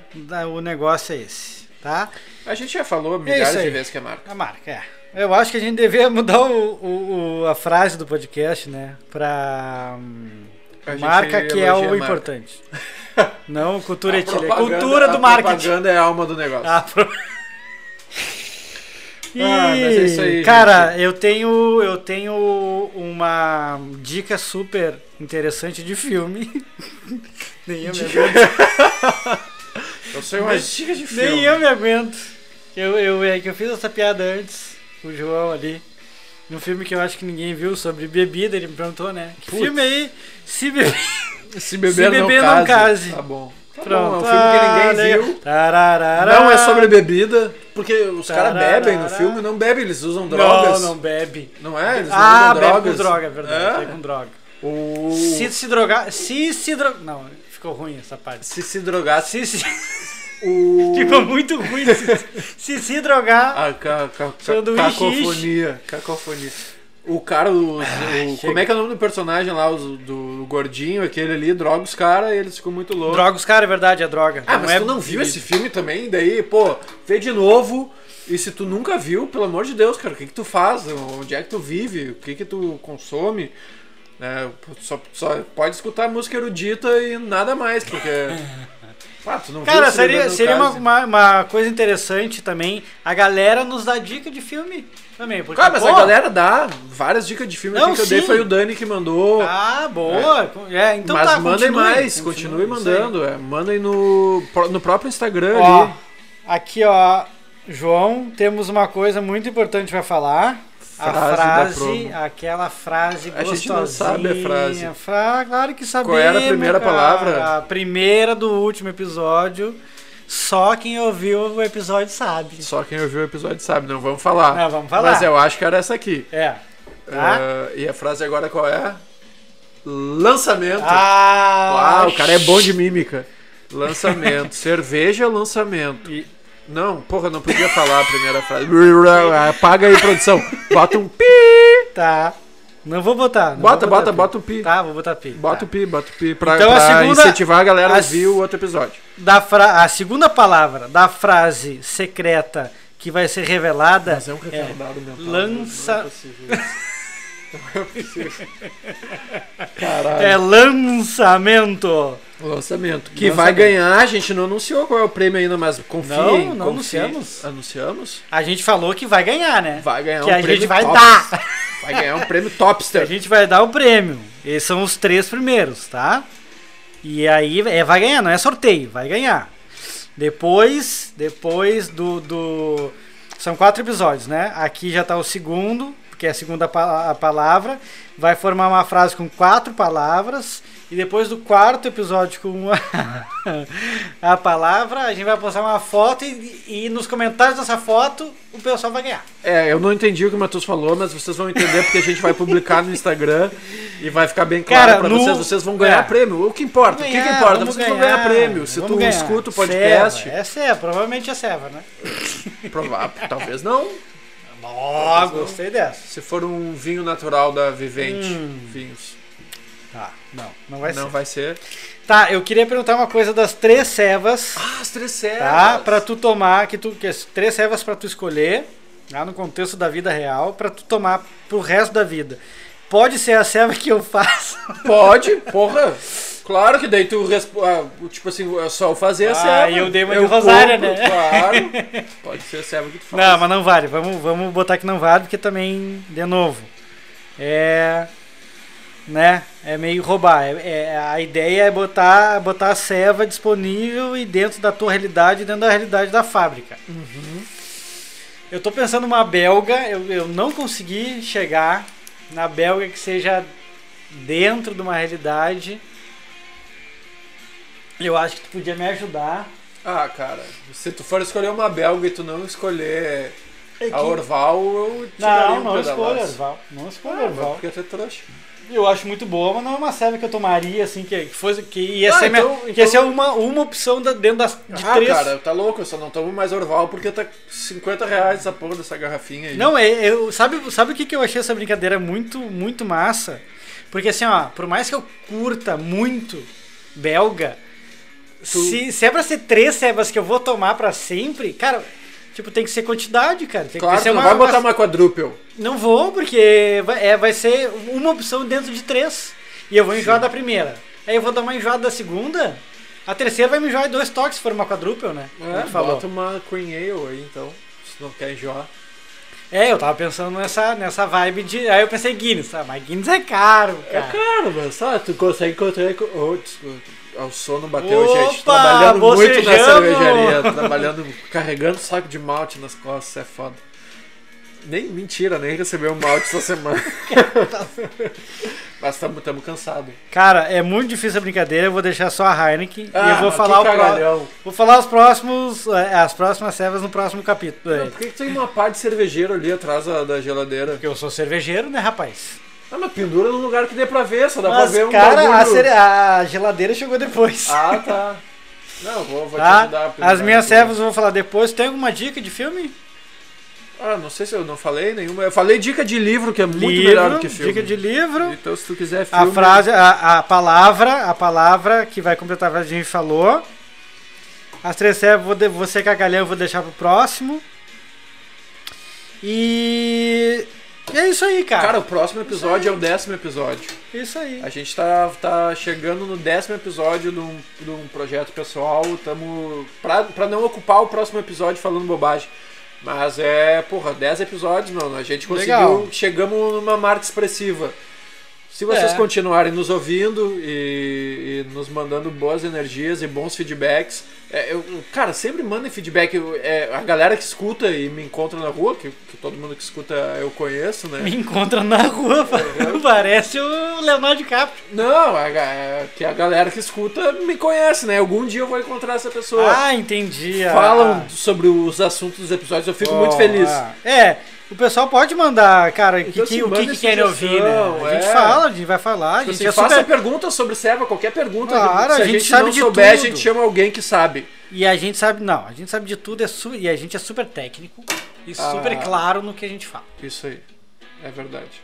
o negócio é esse, tá? A gente já falou É milhares aí. de vezes que é marca. A marca, é. Eu acho que a gente deveria mudar o, o- o- a frase do podcast, né? Pra hum, A marca que é o a importante. Não cultura [laughs] A etílica, é cultura do a marketing. propaganda é a alma do negócio. Pro... E, Ah, mas é isso aí, cara, eu tenho eu tenho uma dica super interessante de filme. [laughs] Nem eu me aguento. Eu sei umas dicas de filme. Nem eu me aguento. Eu, eu, é que eu fiz essa piada antes, o João ali. Num filme que eu acho que ninguém viu sobre bebida, ele me perguntou, né? Que Putz. filme aí? Se beber. Se beber, [laughs] Se não, beber, case. não case. Tá bom. Tá Pronto. bom, é um filme que Ah, ninguém legal. viu. Tararara. Não é sobre bebida, porque os caras bebem no filme, não bebem, eles usam drogas. Não, não bebe. Não é? Eles Ah, usam bebe drogas. com droga, é verdade. É? Bebe com droga. O... Se se drogar. Se se drogar. Não, ficou ruim essa parte. Se se drogasse, Se se. o... [laughs] Ficou muito ruim. Se se, se drogar. A ca, ca, ca, Sanduíche. cacofonia. Cacofonia. O cara, o, o- como é que é o nome do personagem lá, o, do gordinho, aquele ali, droga os caras e eles ficam muito loucos. Droga os caras, é verdade, é droga. Ah, mas é tu não viu esse filme também? Daí, pô, vê de novo. E se tu nunca viu, pelo amor de Deus, cara, o que, que tu faz? Onde é que tu vive? O que, que tu consome? É, só, só pode escutar música erudita e nada mais, porque. [laughs] Ah, Cara, seria, seria uma, uma, uma coisa interessante também a galera nos dar dica de filme também. Porque, Cara, mas pô, a galera dá várias dicas de filme Não, que eu dei foi o Dani que mandou. Ah, boa. É, então mas tá, mandem continue, mais, continue, aí. mandando. É, mandem no, no próprio Instagram Ó, ali. aqui ó, João, temos uma coisa muito importante pra falar. Frase a frase, aquela frase A gente gostosinha. não sabe a frase. Fra- claro que sabemos. Qual era a primeira cara. palavra? A primeira do último episódio. Só quem ouviu o episódio sabe. Só quem ouviu o episódio sabe, não vamos falar. Não, vamos falar. Mas eu acho que era essa aqui. É. Tá? Ah, e a frase agora qual é? Lançamento. Ah, Uau, o cara é bom de mímica. Lançamento. [laughs] Cerveja, lançamento. E- Não, porra, não podia falar a primeira frase. [laughs] Apaga aí, produção. Bota um pi. Tá. Não vou botar. não Bota, vou bota, botar pi. bota um pi. Tá, vou botar pi. Bota tá. o pi, bota o pi. Pra, Então a pra segunda- incentivar a galera a a ouvir o outro episódio. Da fra... A segunda palavra da frase secreta que vai ser revelada Mas é um retardado mental. lança- Não é. [laughs] Não é possível. [laughs] É lançamento. Que Lançamento. vai ganhar, a gente não anunciou qual é o prêmio ainda, mas confiem. Não, não confiem. anunciamos. Anunciamos? A gente falou que vai ganhar, né? Vai ganhar que um a prêmio gente vai dar. [laughs] Vai ganhar um prêmio A Topster. gente vai dar o prêmio. Esses são os três primeiros, tá? E aí é, vai ganhar, não é sorteio, vai ganhar. Depois, depois do, do. São quatro episódios, né? Aqui já tá o segundo, que é a segunda pa- a palavra. Vai formar uma frase com quatro palavras. E depois do quarto episódio com a, [laughs] a palavra, a gente vai postar uma foto e, e nos comentários dessa foto o pessoal vai ganhar. É, eu não entendi o que o Matheus falou, mas vocês vão entender porque a gente vai publicar no Instagram e vai ficar bem claro pra no- vocês. Vocês vão ganhar é. prêmio. O que importa? o que, que Ganhar, importa? Vocês vão ganhar prêmio. Se tu ganhar. escuta o podcast, Seva, é Seva, provavelmente é Seva, né? provável, talvez não. Ó, gostei dessa. Se for um vinho natural da Vivente, Hum. vinhos, Tá, não, não vai não ser. vai ser. Tá, eu queria perguntar uma coisa das três cevas, Ah, as três serras. tá? Pra tu tomar, que tu, que três cevas pra tu escolher, lá no contexto da vida real, pra tu tomar pro resto da vida. Pode ser a ceva que eu faço. [laughs] Pode, porra. Claro que daí tu ah, tipo assim, é só eu fazer a Ah, serva. e eu dei uma de Rosária, né? Claro. [laughs] Pode ser a serva que tu faz. Não, mas não vale. Vamos, vamos botar que não vale, porque também, de novo, é. Né? É meio roubar. É, é- a ideia é botar, botar a ceva disponível e dentro da tua realidade, dentro da realidade da fábrica. Eu tô pensando numa belga, eu, eu não consegui chegar na belga que seja dentro de uma realidade. Eu acho que tu podia me ajudar. Ah, cara, se tu for escolher uma belga e tu não escolher É a Orval, eu te daria Não, não escolha Orval. Não escolha Ah, Orval. porque tu é trouxa. Eu acho muito boa, mas não é uma série que eu tomaria, assim, que, que fosse. Que ia Ah, ser, minha- então- que ia então- ser uma, uma opção da- dentro das de ah, três. cara, tá louco, eu só não tomo mais Orval porque tá 50 reais essa porra dessa garrafinha aí. Não, é, eu, sabe, sabe o que, que eu achei essa brincadeira muito, muito massa? Porque assim, ó, por mais que eu curta muito belga, Tu- se, se é pra ser três cebas que eu vou tomar pra sempre, cara, tipo, tem que ser quantidade, cara. Tem Claro, que ser tu não uma, vai botar uma- uma quadruple. Não vou, porque vai, é, vai ser uma opção dentro de três. E eu vou enjoar da primeira. Aí eu vou dar uma enjoada da segunda. A terceira vai me enjoar em dois toques, se for uma quadruple, né? É, tu falou. bota uma Queen Ale aí, então, se não quer enjoar. É, eu tava pensando nessa, nessa vibe de. Aí eu pensei Guinness, tá? Mas Guinness é caro, É cara. caro, mas sabe, tu consegue encontrar... Oh, desculpa. Ah, O sono bateu, Opa, gente. Trabalhando muito na cervejaria. Trabalhando, carregando saco de malte nas costas, é foda. Nem, mentira, nem recebeu um malte essa semana. [laughs] Mas estamos cansados. Cara, é muito difícil a brincadeira, eu vou deixar só a Heineken e eu vou falar o Ah, pro... Vou falar os próximos. é, As próximas servas no próximo capítulo. Não, por que, que tem uma pá de cervejeiro ali atrás da, da geladeira? Porque eu sou cervejeiro, né, rapaz? Ah, mas pendura num lugar que dê pra ver, só dá Mas, pra ver um cara, a, bagulho. cere- a geladeira chegou depois. Ah, tá. Não, vou, vou te tá? ajudar. a pendurar As minhas servas eu vou falar depois. Tem alguma dica de filme? Ah, não sei se eu não falei nenhuma. Eu falei dica de livro, que é muito livro, melhor do que filme. Dica de livro. Então, se tu quiser filme... A frase, a, a palavra, a palavra que vai completar a frase que a gente falou. As três servas, vou de- você cagalhão, eu vou deixar pro próximo. E. e é isso aí, cara. Cara, o próximo episódio é o décimo episódio. isso aí. A gente tá, tá chegando no décimo episódio de um, de um projeto pessoal. Tamo. Pra, pra não ocupar o próximo episódio falando bobagem. Mas é, porra, 10 episódios, mano. A gente conseguiu. Legal. Chegamos numa marca expressiva. Se vocês É. continuarem nos ouvindo e, e nos mandando boas energias e bons feedbacks, é, eu, cara, sempre mandem feedback. Eu- é, a galera que escuta e me encontra na rua, que, que todo mundo que escuta eu conheço, né? Me encontra na rua, [laughs] parece o Leonardo DiCaprio. Não, a, ga- que a galera que escuta me conhece, né? Algum dia eu vou encontrar essa pessoa. Ah, entendi. ah. Falam sobre os assuntos dos episódios, eu fico muito Oh, feliz. ah. É, o pessoal pode mandar, cara, que- Então, que- assim, o que, que querem ouvir, né? A gente é. fala, a gente vai falar, a Tipo gente assim, é faça super... perguntas sobre serva, qualquer pergunta. Claro, Se a a gente gente, sabe não de souber, a tudo. gente chama alguém que sabe. E a gente sabe, não, a gente sabe de tudo é su- e a gente é super técnico e Ah. super claro no que a gente fala, Isso aí. É verdade.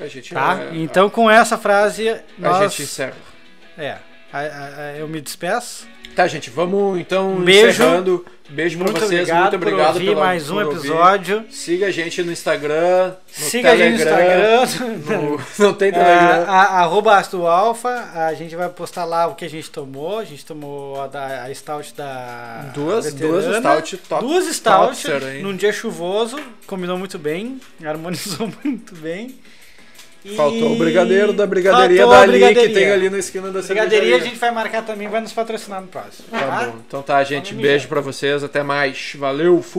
A gente tá? é- então com essa frase a, nós gente encerra. é, a- a- a- eu me despeço. Tá, gente, vamos então Beijo. encerrando. Beijo pra Muito vocês, obrigado, muito obrigado por ouvir pela- mais um ouvir. episódio. Siga a gente no Instagram, no Siga a gente no Telegram. Instagram. no- [laughs] Não tem É, Telegram. a, arroba Astro Alfa, a gente vai postar lá o que a gente tomou. A gente tomou a, da, a stout da. Duas, veterana. duas stout top. Duas stout num dia chuvoso, combinou muito bem, harmonizou [laughs] muito bem. E- Faltou o brigadeiro da brigadeiria Faltou a dali que tem ali na esquina da Brigadeiria a gente vai marcar também, vai nos patrocinar no próximo. Tá bom. Então tá, gente. Beijo pra vocês. Até mais. Valeu. Fui.